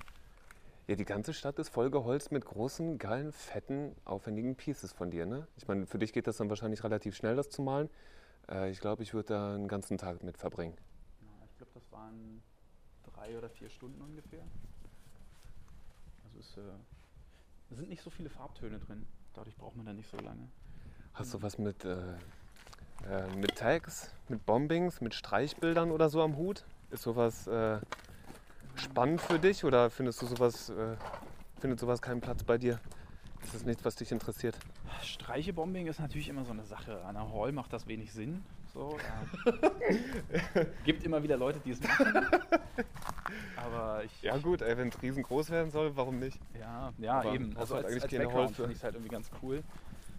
Ja, die ganze Stadt ist vollgeholzt mit großen, geilen, fetten, aufwendigen Pieces von dir, ne? Ich meine, für dich geht das dann wahrscheinlich relativ schnell, das zu malen. Äh, ich glaube, ich würde da einen ganzen Tag mit verbringen. Ja, ich glaube, das waren drei oder vier Stunden ungefähr. Also es äh, sind nicht so viele Farbtöne drin. Dadurch braucht man da nicht so lange. Hast du was mit, äh, äh, mit Tags, mit Bombings, mit Streichbildern oder so am Hut? Ist sowas äh, spannend für dich oder findest du sowas, äh, findet sowas keinen Platz bei dir? Ist das nichts, was dich interessiert? Streichebombing ist natürlich immer so eine Sache. An der Hall macht das wenig Sinn. So, ja. Gibt immer wieder Leute, die es machen. Aber ich. Ja gut, wenn es riesengroß werden soll, warum nicht? Ja, ja Aber eben. Also als, eigentlich als Background finde ich es halt irgendwie ganz cool.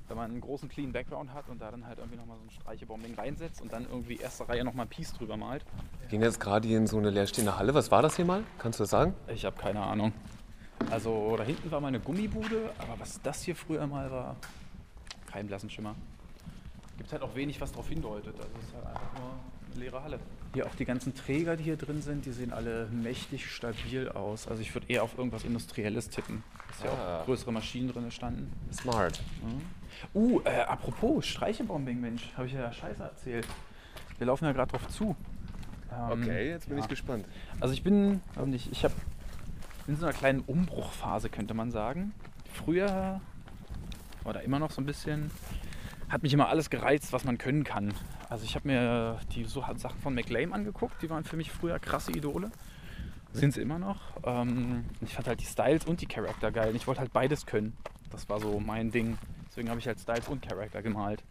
Wenn man einen großen clean Background hat und da dann halt irgendwie nochmal so ein Streichebombing reinsetzt und dann irgendwie erste Reihe nochmal ein Piece drüber malt. Wir gehen jetzt gerade hier in so eine leerstehende Halle. Was war das hier mal? Kannst du das sagen? Ich habe keine Ahnung. Also da hinten war mal eine Gummibude, aber was das hier früher mal war, kein blassen Schimmer. Gibt halt auch wenig, was darauf hindeutet. Also es ist halt einfach nur eine leere Halle. Hier auch die ganzen Träger, die hier drin sind, die sehen alle mächtig stabil aus. Also ich würde eher auf irgendwas Industrielles tippen. Ist ja Ah. auch größere Maschinen drin standen. Smart. Uh, äh, apropos Streichebombing, Mensch, habe ich ja Scheiße erzählt. Wir laufen ja gerade drauf zu. Ähm, Okay, jetzt bin ja. ich gespannt. Also ich bin, warum nicht, ich habe in so einer kleinen Umbruchphase, könnte man sagen. Früher, oder immer noch so ein bisschen, hat mich immer alles gereizt, was man können kann. Also ich habe mir die so Sachen von McLean angeguckt, die waren für mich früher krasse Idole. Sind sie immer noch. Ähm, ich fand halt die Styles und die Charakter geil. Ich wollte halt beides können. Das war so mein Ding. Deswegen habe ich halt Styles und Charakter gemalt.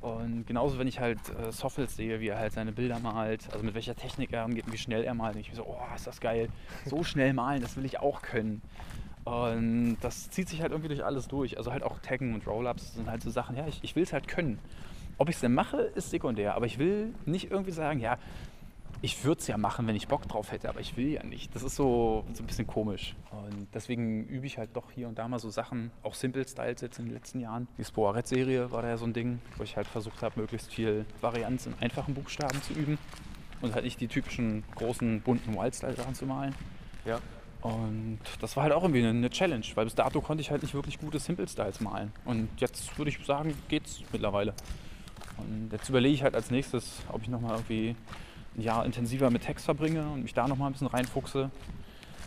Und genauso, wenn ich halt äh, Soffels sehe, wie er halt seine Bilder malt, also mit welcher Technik er angeht und wie schnell er malt, denke ich mir so, oh, ist das geil. So schnell malen, das will ich auch können. Und das zieht sich halt irgendwie durch alles durch. Also halt auch Taggen und Roll-Ups sind halt so Sachen, ja, ich, ich will es halt können. Ob ich es denn mache, ist sekundär. Aber ich will nicht irgendwie sagen, ja, ich würde es ja machen, wenn ich Bock drauf hätte, aber ich will ja nicht. Das ist so, so ein bisschen komisch. Und deswegen übe ich halt doch hier und da mal so Sachen, auch Simple Styles jetzt in den letzten Jahren. Die Spoaret-Serie war da ja so ein Ding, wo ich halt versucht habe, möglichst viel Varianz in einfachen Buchstaben zu üben und halt nicht die typischen großen, bunten Wildstyle-Sachen zu malen. Ja. Und das war halt auch irgendwie eine, Challenge, weil bis dato konnte ich halt nicht wirklich gute Simple Styles malen. Und jetzt würde ich sagen, geht's mittlerweile. Und jetzt überlege ich halt als nächstes, ob ich nochmal irgendwie ein Jahr intensiver mit Text verbringe und mich da nochmal ein bisschen reinfuchse.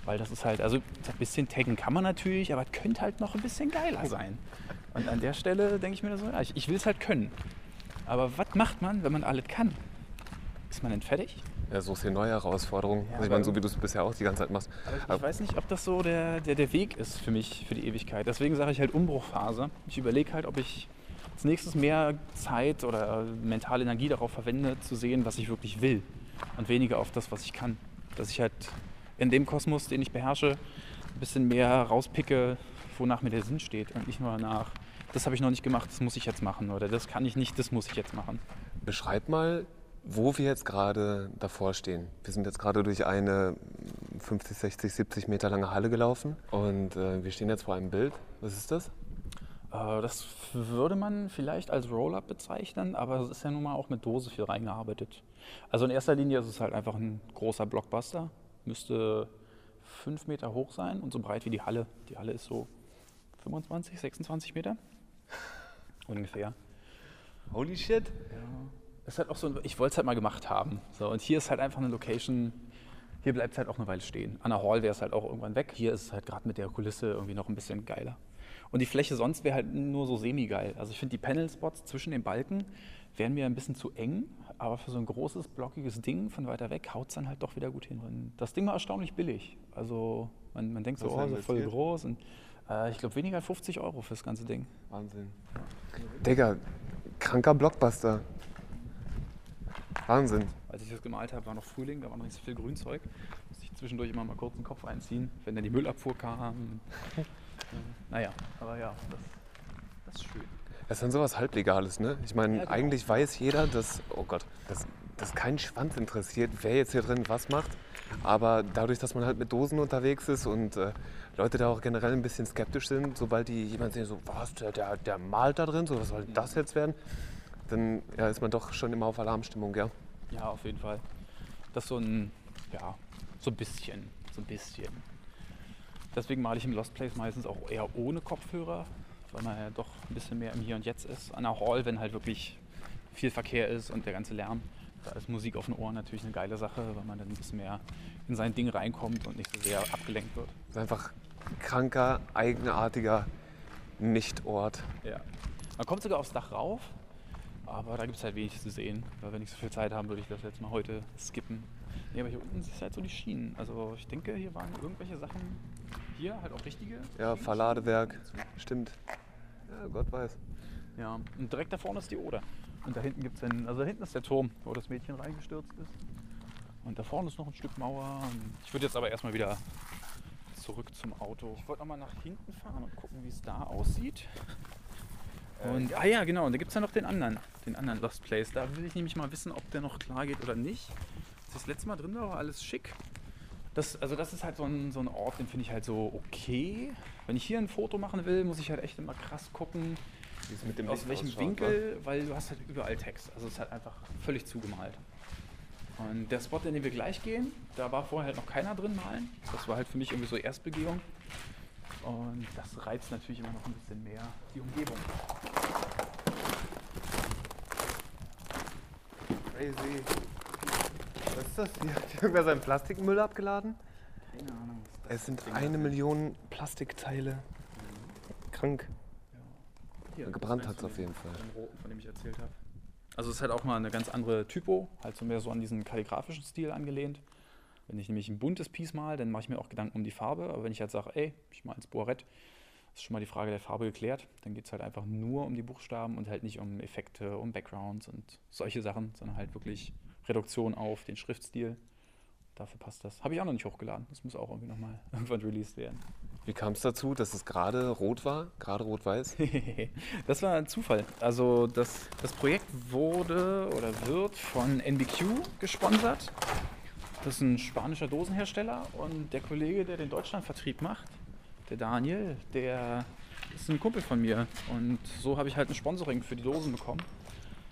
Weil das ist halt, also ein bisschen taggen kann man natürlich, aber es könnte halt noch ein bisschen geiler sein. Und an der Stelle denke ich mir so, ja, ich, ich will es halt können. Aber was macht man, wenn man alles kann? Ist man denn fertig? Ja, suchst dir neue Herausforderungen. Ja, also ich meine, so wie du es bisher auch die ganze Zeit machst. Ich Aber- weiß nicht, ob das so der, der, der Weg ist für mich, für die Ewigkeit. Deswegen sage ich halt Umbruchphase. Ich überlege halt, ob ich als nächstes mehr Zeit oder mentale Energie darauf verwende, zu sehen, was ich wirklich will. Und weniger auf das, was ich kann. Dass ich halt in dem Kosmos, den ich beherrsche, ein bisschen mehr rauspicke, wonach mir der Sinn steht. Und nicht nur nach, das habe ich noch nicht gemacht, das muss ich jetzt machen. Oder das kann ich nicht, das muss ich jetzt machen. Beschreib mal, wo wir jetzt gerade davor stehen. Wir sind jetzt gerade durch eine 50, 60, 70 Meter lange Halle gelaufen und äh, wir stehen jetzt vor einem Bild. Was ist das? Äh, Das würde man vielleicht als Roll-Up bezeichnen, aber es ist ja nun mal auch mit Dose viel reingearbeitet. Also in erster Linie ist es halt einfach ein großer Blockbuster. Müsste fünf Meter hoch sein und so breit wie die Halle. Die Halle ist so 25, 26 Meter. Ungefähr. Holy shit. Das ist halt auch so, ein- ich wollte es halt mal gemacht haben. So, und hier ist halt einfach eine Location, hier bleibt es halt auch eine Weile stehen. An der Hall wäre es halt auch irgendwann weg. Hier ist es halt gerade mit der Kulisse irgendwie noch ein bisschen geiler. Und die Fläche sonst wäre halt nur so semi-geil. Also ich finde die Panel-Spots zwischen den Balken wären mir ein bisschen zu eng, aber für so ein großes, blockiges Ding von weiter weg haut es dann halt doch wieder gut hin. Und das Ding war erstaunlich billig. Also man, man denkt so, oh, so voll groß. Und äh, ich glaube weniger als 50 Euro fürs ganze Ding. Wahnsinn. Digga, kranker Blockbuster. Wahnsinn. Als ich das gemalt habe, war noch Frühling, da war noch nicht so viel Grünzeug. Musste ich zwischendurch immer mal kurz den Kopf einziehen, wenn dann die Müllabfuhr kam. Naja, aber ja, das, das ist schön. Das ist dann sowas Halblegales, ne? Ich meine, Ja, genau. eigentlich weiß jeder, dass, oh Gott, dass, dass kein Schwanz interessiert, wer jetzt hier drin was macht. Aber dadurch, dass man halt mit Dosen unterwegs ist und äh, Leute da auch generell ein bisschen skeptisch sind, sobald die jemand sehen, so, was, der, der, der malt da drin, so, was soll das jetzt werden? dann ja, ist man doch schon immer auf Alarmstimmung, ja. Ja, auf jeden Fall. Das ist so ein, ja, so ein bisschen, so ein bisschen. Deswegen male ich im Lost Place meistens auch eher ohne Kopfhörer, weil man ja doch ein bisschen mehr im Hier und Jetzt ist. An der Hall, wenn halt wirklich viel Verkehr ist und der ganze Lärm, da ist Musik auf den Ohren natürlich eine geile Sache, weil man dann ein bisschen mehr in sein Ding reinkommt und nicht so sehr abgelenkt wird. Das ist einfach ein kranker, eigenartiger Nichtort. Ja. Man kommt sogar aufs Dach rauf, aber da gibt es halt wenig zu sehen. Weil wenn ich so viel Zeit haben, würde ich das jetzt mal heute skippen. Nee, aber hier unten ist halt so die Schienen. Also ich denke, hier waren irgendwelche Sachen, hier halt auch richtige. Ja. Verladewerk, stimmt. Ja, Gott weiß. Ja, und direkt da vorne ist die Oder. Und da hinten gibt es dann, also da hinten ist der Turm, wo das Mädchen reingestürzt ist. Und da vorne ist noch ein Stück Mauer. Ich würde jetzt aber erstmal wieder zurück zum Auto. Ich wollte nochmal nach hinten fahren und gucken, wie es da aussieht. Und, ah ja, genau, und da gibt es ja noch den anderen, den anderen Lost Place. Da will ich nämlich mal wissen, ob der noch klar geht oder nicht. Das letzte Mal drin war, war alles schick. Das, also das ist halt so ein, so ein Ort, den finde ich halt so okay. Wenn ich hier ein Foto machen will, muss ich halt echt immer krass gucken, aus Licht welchem Winkel, weil du hast halt überall Text. Also es ist halt einfach völlig zugemalt. Und der Spot, in den wir gleich gehen, da war vorher halt noch keiner drin malen. Das war halt für mich irgendwie so Erstbegehung. Und das reizt natürlich immer noch ein bisschen mehr die Umgebung. Crazy. Was ist das hier? Hat irgendwer seinen Plastikmüll abgeladen? Keine Ahnung. was das Es sind Ding eine. Million Plastikteile. Krank. Hier, das Gebrannt hat es auf jeden Fall. den- von dem roten, von dem ich erzählt habe. Also es ist halt auch mal eine ganz andere Typo, halt so mehr so an diesen kalligrafischen Stil angelehnt. Wenn ich nämlich ein buntes Piece mal, dann mache ich mir auch Gedanken um die Farbe. Aber wenn ich halt sage, ey, ich mal ins Boarett, ist schon mal die Frage der Farbe geklärt. Dann geht es halt einfach nur um die Buchstaben und halt nicht um Effekte, um Backgrounds und solche Sachen, sondern halt wirklich Reduktion auf den Schriftstil. Dafür passt das. Habe ich auch noch nicht hochgeladen. Das muss auch irgendwie nochmal irgendwann released werden. Wie kam es dazu, dass es gerade rot war? Gerade rot-weiß? das war ein Zufall. Also das, das Projekt wurde oder wird von NBQ gesponsert. Das ist ein spanischer Dosenhersteller und der Kollege, der den Deutschlandvertrieb macht, der Daniel, der ist ein Kumpel von mir. Und so habe ich halt ein Sponsoring für die Dosen bekommen.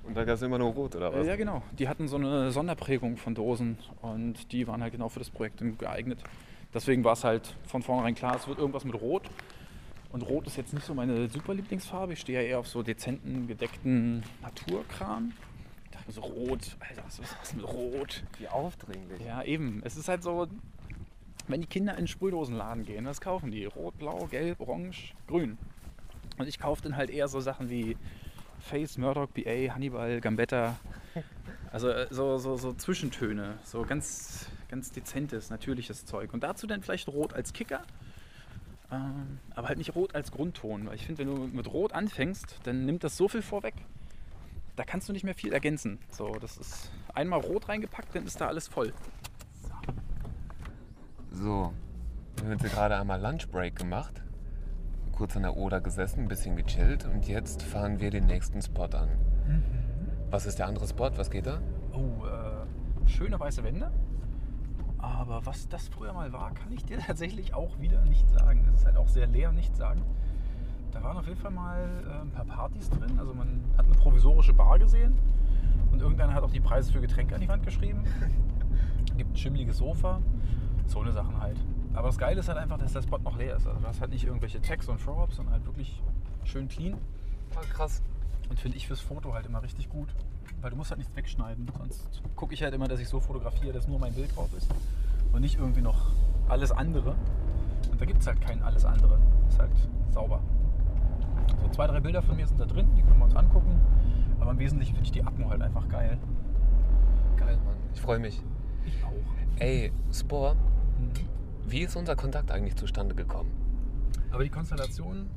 Und da gab es immer nur rot, oder was? Ja, genau. Die hatten so eine Sonderprägung von Dosen und die waren halt genau für das Projekt geeignet. Deswegen war es halt von vornherein klar, es wird irgendwas mit Rot. Und Rot ist jetzt nicht so meine super Lieblingsfarbe. Ich stehe ja eher auf so dezenten, gedeckten Naturkram. Ich dachte mir so, Rot, Alter, was ist das mit Rot? Wie aufdringlich. Ja, eben. Es ist halt so, wenn die Kinder in den Sprühdosenladen gehen, was kaufen die? Rot, Blau, Gelb, Orange, Grün. Und ich kaufe dann halt eher so Sachen wie Face, Murdoch, BA, Hannibal, Gambetta. Also äh, so, so, so Zwischentöne, so ganz, ganz dezentes, natürliches Zeug. Und dazu dann vielleicht Rot als Kicker, ähm, aber halt nicht Rot als Grundton. Weil ich finde, wenn du mit Rot anfängst, dann nimmt das so viel vorweg, da kannst du nicht mehr viel ergänzen. So, das ist einmal Rot reingepackt, dann ist da alles voll. So, wir haben jetzt gerade einmal Lunchbreak gemacht. Kurz an der Oder gesessen, ein bisschen gechillt und jetzt fahren wir den nächsten Spot an. Was ist der andere Spot? Was geht da? Oh, äh, schöne weiße Wände. Aber was das früher mal war, kann ich dir tatsächlich auch wieder nicht sagen. Es ist halt auch sehr leer, nicht sagen. Da waren auf jeden Fall mal äh, ein paar Partys drin. Also man hat eine provisorische Bar gesehen und irgendeiner hat auch die Preise für Getränke an die Wand geschrieben. Gibt ein schimmliges Sofa. So eine Sachen halt. Aber das Geile ist halt einfach, dass der Spot noch leer ist. Also du hast halt nicht irgendwelche Tags und Throw-Ups, sondern halt wirklich schön clean. Ah, krass. Und finde ich fürs Foto halt immer richtig gut. Weil du musst halt nichts wegschneiden. Sonst gucke ich halt immer, dass ich so fotografiere, dass nur mein Bild drauf ist. Und nicht irgendwie noch alles andere. Und da gibt es halt kein alles andere. Ist halt sauber. So zwei, drei Bilder von mir sind da drin, die können wir uns angucken. Aber im Wesentlichen finde ich die Atmo halt einfach geil. Geil, Mann. Ich freue mich. Ich auch. Ey, Spore, Mhm. Wie ist unser Kontakt eigentlich zustande gekommen? Aber die Konstellation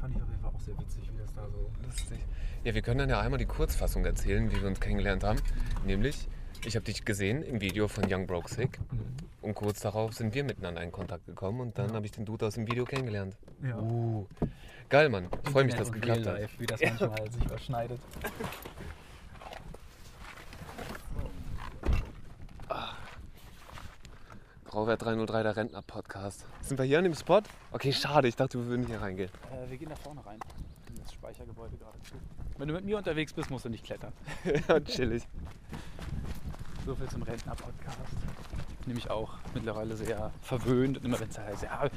fand ich auf jeden Fall auch sehr witzig, wie das da so. Lustig. Ja, wir können dann ja einmal die Kurzfassung erzählen, wie wir uns kennengelernt haben. Nämlich, ich habe dich gesehen im Video von Young Broke Sick Mhm. und kurz darauf sind wir miteinander in Kontakt gekommen und dann Ja. habe ich den Dude aus dem Video kennengelernt. Ja. Uh, geil, Mann. Ich freue mich, dass es geklappt Real hat. Life, wie das Ja. manchmal sich überschneidet. Brauwert 303, der Rentner-Podcast. Sind wir hier an dem Spot? Okay, schade. Ich dachte, wir würden hier reingehen. Äh, wir gehen da vorne rein. In das Speichergebäude geradezu. Wenn du mit mir unterwegs bist, musst du nicht klettern. ja, chillig. So viel zum Rentner-Podcast. Nämlich auch mittlerweile sehr verwöhnt. Und immer wenn es heißt, ja,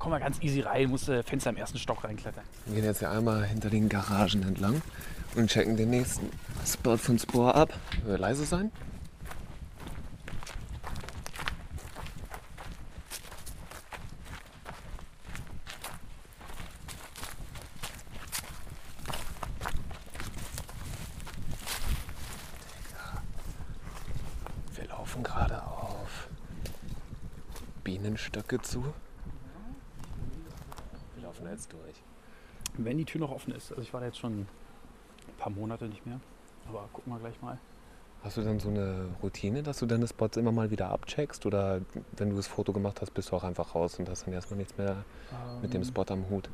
komm mal ganz easy rein, musst du Fenster im ersten Stock reinklettern. Wir gehen jetzt hier einmal hinter den Garagen entlang und checken den nächsten Spot von Spore ab. Leise sein? Wir laufen gerade auf Bienenstöcke zu. Wir laufen jetzt durch. Wenn die Tür noch offen ist. Also ich war da jetzt schon ein paar Monate nicht mehr. Aber gucken wir gleich mal. Hast du dann so eine Routine, dass du deine Spots immer mal wieder abcheckst? Oder wenn du das Foto gemacht hast, bist du auch einfach raus und hast dann erstmal nichts mehr mit dem Ähm, Spot am Hut?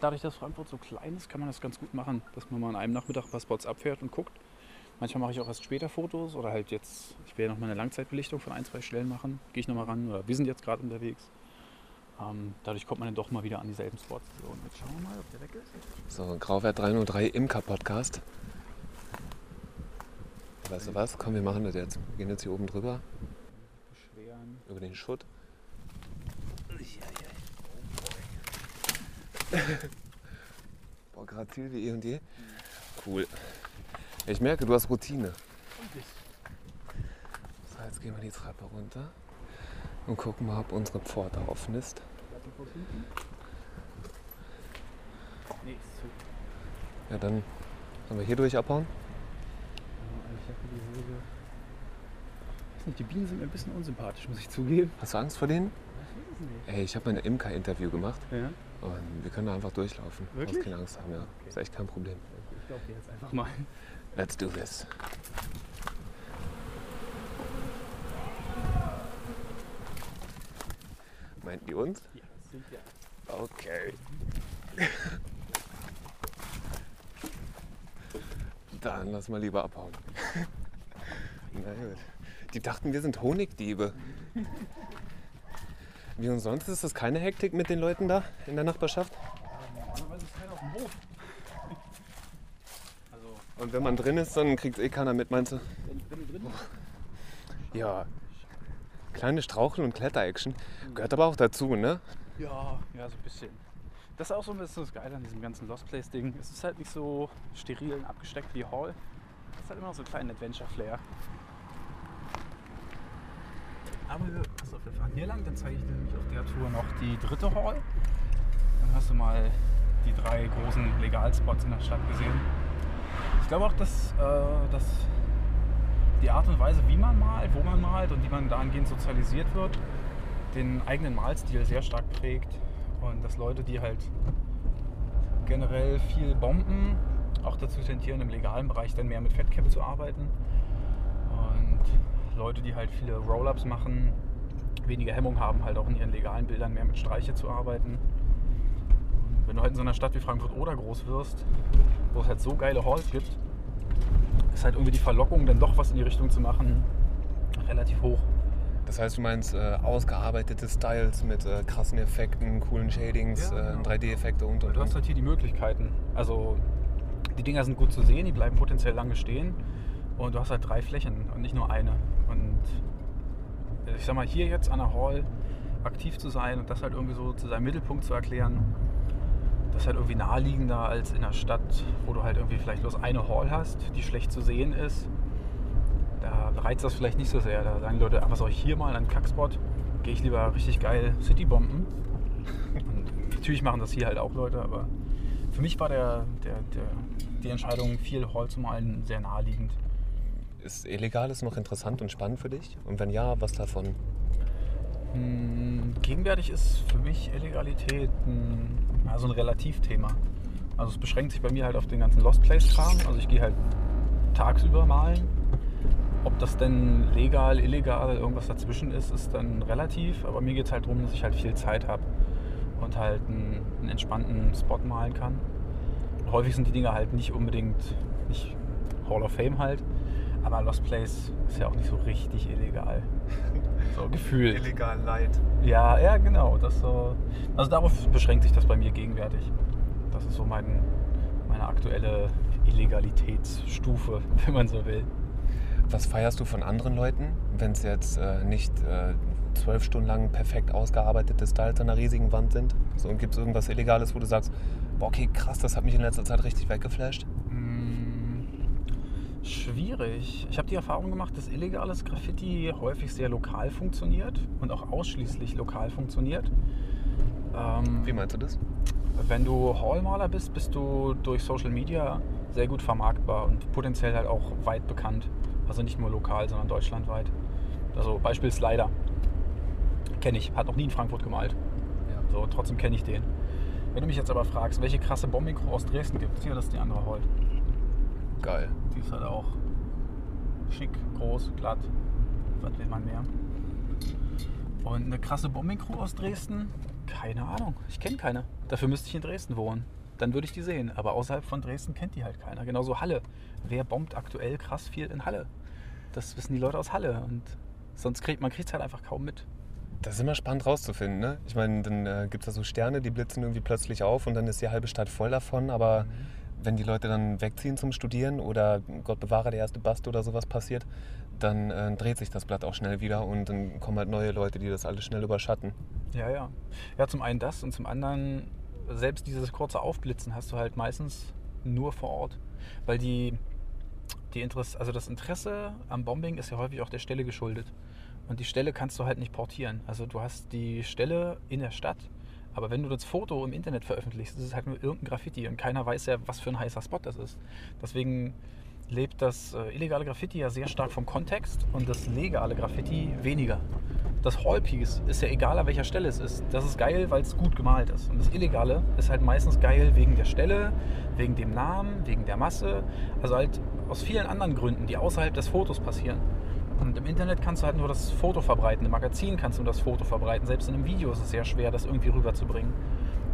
Dadurch, dass Frankfurt so klein ist, kann man das ganz gut machen, dass man mal an einem Nachmittag ein paar Spots abfährt und guckt. Manchmal mache ich auch erst später Fotos oder halt jetzt, ich will ja noch mal eine Langzeitbelichtung von ein, zwei Stellen machen. Gehe ich noch mal ran oder wir sind jetzt gerade unterwegs. Ähm, dadurch kommt man dann doch mal wieder an dieselben Spots. So, und jetzt schauen wir mal, ob der weg ist. So, Grauwert 303 Imker-Podcast. Weißt du was? Komm, wir machen das jetzt. Wir gehen jetzt hier oben drüber, Beschweren. über den Schutt. Boah, gerade viel wie eh und je. Cool. Ich merke, du hast Routine. So, jetzt gehen wir die Treppe runter und gucken mal, ob unsere Pforte offen ist. Nee, ist zu. Ja, dann sollen wir hier durch abhauen. Ich weiß nicht, die Bienen sind mir ein bisschen unsympathisch, muss ich zugeben. Hast du Angst vor denen? Ey, ich habe mein Imker-Interview gemacht Ja? und wir können da einfach durchlaufen. Du Wirklich? keine Angst haben, ja. Ist echt kein Problem. Ich glaube dir jetzt einfach mal. Let's do this. Meint die uns? Ja, sind ja. Okay. Dann lass mal lieber abhauen. Na gut. Die dachten, wir sind Honigdiebe. Wie und sonst ist das keine Hektik mit den Leuten da in der Nachbarschaft? Normalerweise ist keiner auf dem Hof. Und wenn man drin ist, dann kriegt eh keiner mit, meinst du? Ja. Kleine Strauchel- und Kletter-Action gehört aber auch dazu, ne? Ja, ja, so ein bisschen. Das ist auch so ein bisschen das Geile an diesem ganzen Lost Place-Ding. Es ist halt nicht so steril und abgesteckt wie Hall. Es halt immer so einen kleinen Adventure-Flair. Aber wir, pass auf, wir fahren hier lang, dann zeige ich dir nämlich auf der Tour noch die dritte Hall. Dann hast du mal die drei großen Legalspots in der Stadt gesehen. Ich glaube auch, dass, äh, dass die Art und Weise, wie man malt, wo man malt und wie man dahingehend sozialisiert wird, den eigenen Malstil sehr stark prägt. Und dass Leute, die halt generell viel bomben, auch dazu tendieren, im legalen Bereich dann mehr mit Fettcap zu arbeiten. Und Leute, die halt viele Roll-Ups machen, weniger Hemmung haben, halt auch in ihren legalen Bildern mehr mit Streiche zu arbeiten. Und wenn du halt in so einer Stadt wie Frankfurt oder groß wirst, wo es halt so geile Halls gibt, ist halt irgendwie die Verlockung, dann doch was in die Richtung zu machen, relativ hoch. Das heißt, du meinst äh, ausgearbeitete Styles mit äh, krassen Effekten, coolen Shadings, Ja, äh, genau. 3D-Effekte und und Du hast und. halt hier die Möglichkeiten. Also die Dinger sind gut zu sehen, die bleiben potenziell lange stehen. Und du hast halt drei Flächen und nicht nur eine. Und äh, ich sag mal, hier jetzt an der Hall aktiv zu sein und das halt irgendwie so zu seinem Mittelpunkt zu erklären, das ist halt irgendwie naheliegender als in der Stadt, wo du halt irgendwie vielleicht bloß eine Hall hast, die schlecht zu sehen ist. Da reizt das vielleicht nicht so sehr. Da sagen die Leute, ah, was soll ich hier mal, einen Kackspot? Gehe ich lieber richtig geil Citybomben. Und natürlich machen das hier halt auch Leute, aber für mich war der, der, der, die Entscheidung, viel Hall zu malen, sehr naheliegend. Ist Illegales noch interessant und spannend für dich? Und wenn ja, was davon? Hm, Gegenwärtig ist für mich Illegalität ein, also ein Relativthema. Also es beschränkt sich bei mir halt auf den ganzen Lost Place-Kram. Also ich gehe halt tagsüber malen. Ob das denn legal, illegal, irgendwas dazwischen ist, ist dann relativ. Aber mir geht es halt darum, dass ich halt viel Zeit habe und halt einen, einen entspannten Spot malen kann. Häufig sind die Dinge halt nicht unbedingt, nicht Hall of Fame halt. Aber Lost Place ist ja auch nicht so richtig illegal. So gefühlt. Illegal Light. Ja, ja, genau. Das so, also darauf beschränkt sich das bei mir gegenwärtig. Das ist so mein, meine aktuelle Illegalitätsstufe, wenn man so will. Was feierst du von anderen Leuten, wenn es jetzt äh, nicht äh, zwölf Stunden lang perfekt ausgearbeitete Styles an einer riesigen Wand sind? So, und gibt es irgendwas Illegales, wo du sagst, boah, okay, krass, das hat mich in letzter Zeit richtig weggeflasht? Schwierig. Ich habe die Erfahrung gemacht, dass illegales Graffiti häufig sehr lokal funktioniert und auch ausschließlich lokal funktioniert. Ähm, Wie meinst du das? Wenn du Hallmaler bist, bist du durch Social Media sehr gut vermarktbar und potenziell halt auch weit bekannt. Also nicht nur lokal, sondern deutschlandweit. Also Beispiel Slider. Kenne ich, hat noch nie in Frankfurt gemalt. So, trotzdem kenne ich den. Wenn du mich jetzt aber fragst, welche krasse Bombing-Crew aus Dresden gibt es, hier, das ist die andere Holt. Geil. Die ist halt auch schick, groß, glatt. Was will man mehr? Und eine krasse Bombing-Crew aus Dresden? Keine Ahnung. Ich kenne keine. Dafür müsste ich in Dresden wohnen. Dann würde ich die sehen. Aber außerhalb von Dresden kennt die halt keiner. Genauso Halle. Wer bombt aktuell krass viel in Halle? Das wissen die Leute aus Halle. Und sonst kriegt man es halt einfach kaum mit. Das ist immer spannend rauszufinden, ne? Ich meine, dann äh, gibt es da so Sterne, die blitzen irgendwie plötzlich auf und dann ist die halbe Stadt voll davon. Aber wenn die Leute dann wegziehen zum Studieren oder Gott bewahre, der erste Bast oder sowas passiert, dann äh, dreht sich das Blatt auch schnell wieder und dann kommen halt neue Leute, die das alles schnell überschatten. Ja, ja. Ja, zum einen das und zum anderen, selbst dieses kurze Aufblitzen hast du halt meistens nur vor Ort. Weil die, die Interesse, also das Interesse am Bombing ist ja häufig auch der Stelle geschuldet. Und die Stelle kannst du halt nicht portieren. Also du hast die Stelle in der Stadt, aber wenn du das Foto im Internet veröffentlichst, ist es halt nur irgendein Graffiti und keiner weiß ja, was für ein heißer Spot das ist. Deswegen lebt das äh, illegale Graffiti ja sehr stark vom Kontext und das legale Graffiti weniger. Das Hallpiece ist ja egal, an welcher Stelle es ist. Das ist geil, weil es gut gemalt ist. Und das Illegale ist halt meistens geil wegen der Stelle, wegen dem Namen, wegen der Masse. Also halt aus vielen anderen Gründen, die außerhalb des Fotos passieren. Und im Internet kannst du halt nur das Foto verbreiten, im Magazin kannst du das Foto verbreiten. Selbst in einem Video ist es sehr schwer, das irgendwie rüberzubringen.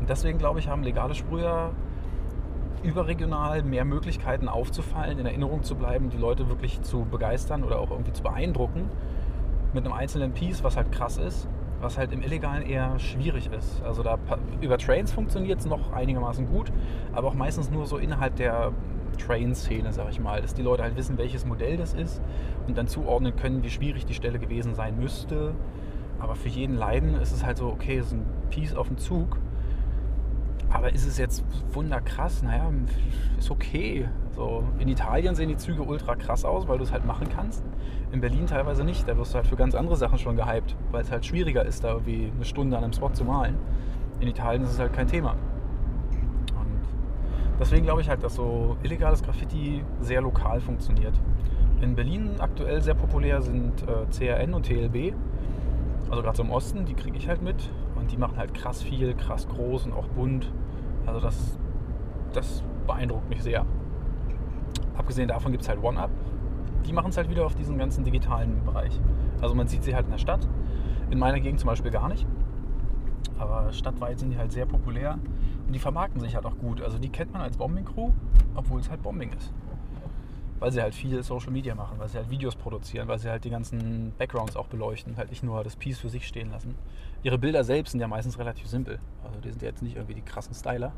Und deswegen glaube ich, haben legale Sprüher überregional mehr Möglichkeiten aufzufallen, in Erinnerung zu bleiben, die Leute wirklich zu begeistern oder auch irgendwie zu beeindrucken mit einem einzelnen Piece, was halt krass ist, was halt im Illegalen eher schwierig ist. Also da über Trains funktioniert es noch einigermaßen gut, aber auch meistens nur so innerhalb der Train-Szene, sag ich mal, dass die Leute halt wissen, welches Modell das ist und dann zuordnen können, wie schwierig die Stelle gewesen sein müsste. Aber für jeden Leiden ist es halt so, okay, es ist ein Piece auf dem Zug. Aber ist es jetzt wunderkrass? Naja, ist okay. So, in Italien sehen die Züge ultra krass aus, weil du es halt machen kannst. In Berlin teilweise nicht. Da wirst du halt für ganz andere Sachen schon gehypt, weil es halt schwieriger ist, da irgendwie eine Stunde an einem Spot zu malen. In Italien ist es halt kein Thema. Deswegen glaube ich halt, dass so illegales Graffiti sehr lokal funktioniert. In Berlin aktuell sehr populär sind äh, CRN und TLB. Also gerade so im Osten, die kriege ich halt mit. Und die machen halt krass viel, krass groß und auch bunt. Also das, das beeindruckt mich sehr. Abgesehen davon gibt es halt One-Up. Die machen es halt wieder auf diesen ganzen digitalen Bereich. Also man sieht sie halt in der Stadt. In meiner Gegend zum Beispiel gar nicht. Aber stadtweit sind die halt sehr populär. Und die vermarkten sich halt auch gut. Also die kennt man als Bombing-Crew, obwohl es halt Bombing ist. Weil sie halt viel Social Media machen, weil sie halt Videos produzieren, weil sie halt die ganzen Backgrounds auch beleuchten, halt nicht nur das Piece für sich stehen lassen. Ihre Bilder selbst sind ja meistens relativ simpel. Also die sind jetzt nicht irgendwie die krassen Styler.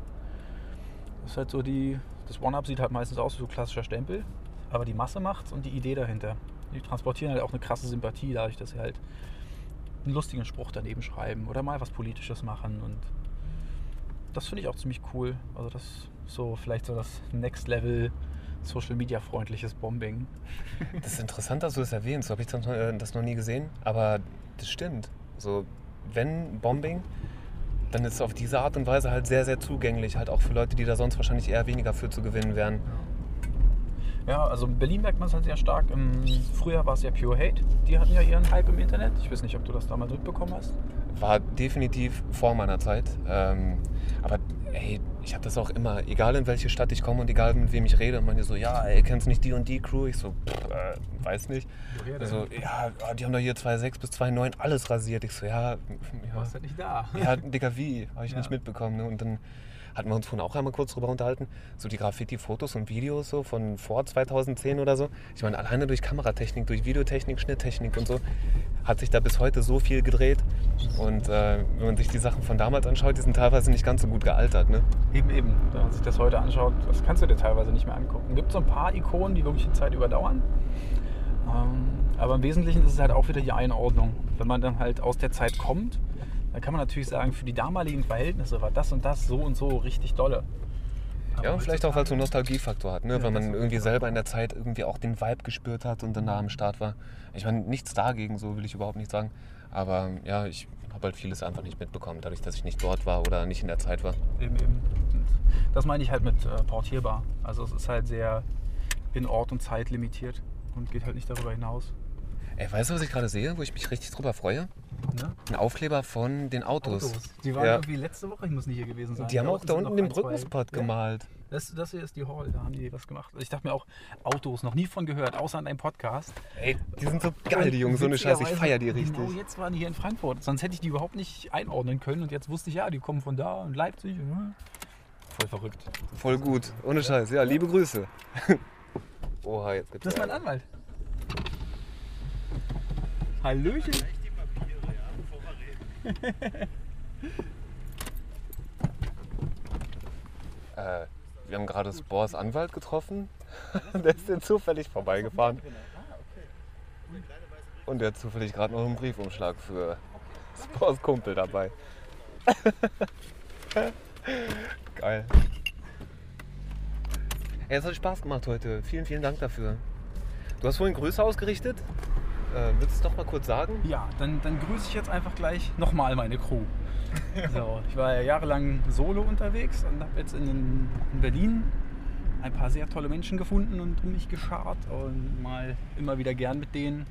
Das ist halt so die. Das One-Up sieht halt meistens aus wie so klassischer Stempel, aber die Masse macht's und die Idee dahinter. Die transportieren halt auch eine krasse Sympathie, dadurch, dass sie halt einen lustigen Spruch daneben schreiben oder mal was Politisches machen und das finde ich auch ziemlich cool. Also das ist so vielleicht so das Next Level Social Media freundliches Bombing. Das ist interessant, dass du das erwähnst. So habe ich das noch, äh, das noch nie gesehen. Aber das stimmt. So, wenn Bombing, dann ist es auf diese Art und Weise halt sehr, sehr zugänglich. Halt auch für Leute, die da sonst wahrscheinlich eher weniger für zu gewinnen wären. Ja, also in Berlin merkt man es halt sehr stark. Im Frühjahr war es ja Pure Hate. Die hatten ja ihren Hype im Internet. Ich weiß nicht, ob du das damals mitbekommen hast. War definitiv vor meiner Zeit. Ähm, aber ey, ich habe das auch immer, egal in welche Stadt ich komme und egal mit wem ich rede, und man so, ja, ey, kennst nicht die und die Crew? Ich so, pff, äh, weiß nicht. Woher? Also, ja, ah, die haben doch hier 2,6 bis 2,9 alles rasiert. Ich so, ja, ja, halt nicht da. ja Digga, wie? Habe ich Ja. nicht mitbekommen. Ne? Und dann hatten wir uns vorhin auch einmal kurz drüber unterhalten, so die Graffiti-Fotos und Videos so von vor 2010 oder so. Ich meine, alleine durch Kameratechnik, durch Videotechnik, Schnitttechnik und so hat sich da bis heute so viel gedreht. Und äh, wenn man sich die Sachen von damals anschaut, die sind teilweise nicht ganz so gut gealtert. Ne? Eben, eben. Wenn man sich das heute anschaut, das kannst du dir teilweise nicht mehr angucken. Gibt so ein paar Ikonen, die wirklich die Zeit überdauern. Ähm, aber im Wesentlichen ist es halt auch wieder die Einordnung. Wenn man dann halt aus der Zeit kommt, dann kann man natürlich sagen, für die damaligen Verhältnisse war das und das so und so richtig dolle. Aber Ja, und vielleicht auch, weil es so einen Nostalgiefaktor hat, ne? Ja, weil man irgendwie selber in der Zeit irgendwie auch den Vibe gespürt hat und dann da am Start war. Ich meine, nichts dagegen, so will ich überhaupt nicht sagen. Aber ja, ich habe halt vieles einfach nicht mitbekommen, dadurch, dass ich nicht dort war oder nicht in der Zeit war. Eben, eben. Das meine ich halt mit äh, portierbar. Also es ist halt sehr in Ort und Zeit limitiert und geht halt nicht darüber hinaus. Ey, weißt du, was ich gerade sehe, wo ich mich richtig drüber freue? Ne? Ein Aufkleber von den Autos. Die waren Ja. irgendwie letzte Woche, ich muss nicht hier gewesen sein. Die haben auch da unten den Brückenspot Ja. gemalt. Das, das hier ist die Hall, da haben die was gemacht. Ich dachte mir auch, Autos, noch nie von gehört, außer an einem Podcast. Ey, die sind so geil, die Jungs, so eine Scheiße, ich feier die richtig. Genau jetzt waren die hier in Frankfurt, sonst hätte ich die überhaupt nicht einordnen können und jetzt wusste ich, ja, die kommen von da und Leipzig. ja. Voll verrückt. Voll gut, ohne Scheiß. Ja, liebe Grüße. Oha, jetzt gibt's Das ist mein. Anwalt. Hallöchen. Äh, wir haben gerade Spors Anwalt getroffen. der ist hier zufällig vorbeigefahren. Und der hat zufällig gerade noch einen Briefumschlag für Spors Kumpel dabei. Geil. Ey, es hat Spaß gemacht heute. Vielen, vielen Dank dafür. Du hast vorhin Grüße ausgerichtet. Äh, willst du es doch mal kurz sagen? Ja, dann, dann grüße ich jetzt einfach gleich nochmal meine Crew. So, ich war ja jahrelang solo unterwegs und habe jetzt in, in Berlin ein paar sehr tolle Menschen gefunden und um mich geschart und mal immer wieder gern mit denen.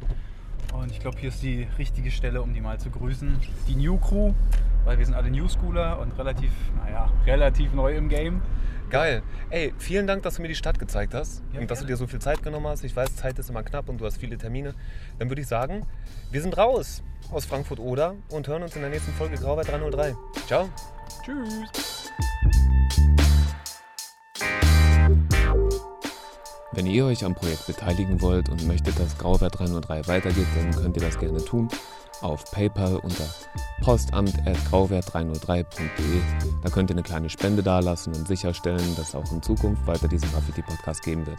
Und ich glaube, hier ist die richtige Stelle, um die mal zu grüßen. Die New Crew, weil wir sind alle New Schooler und relativ, naja, relativ neu im Game. Geil. Ey, vielen Dank, dass du mir die Stadt gezeigt hast Ja, und dass du dir so viel Zeit genommen hast. Ich weiß, Zeit ist immer knapp und du hast viele Termine. Dann würde ich sagen, wir sind raus aus Frankfurt oder und hören uns in der nächsten Folge Grauweit 303. Ciao. Tschüss. Wenn ihr euch am Projekt beteiligen wollt und möchtet, dass Grauwert 303 weitergeht, dann könnt ihr das gerne tun. Auf PayPal unter postamt.grauwert303.de. Da könnt ihr eine kleine Spende dalassen und sicherstellen, dass es auch in Zukunft weiter diesen Graffiti-Podcast geben wird.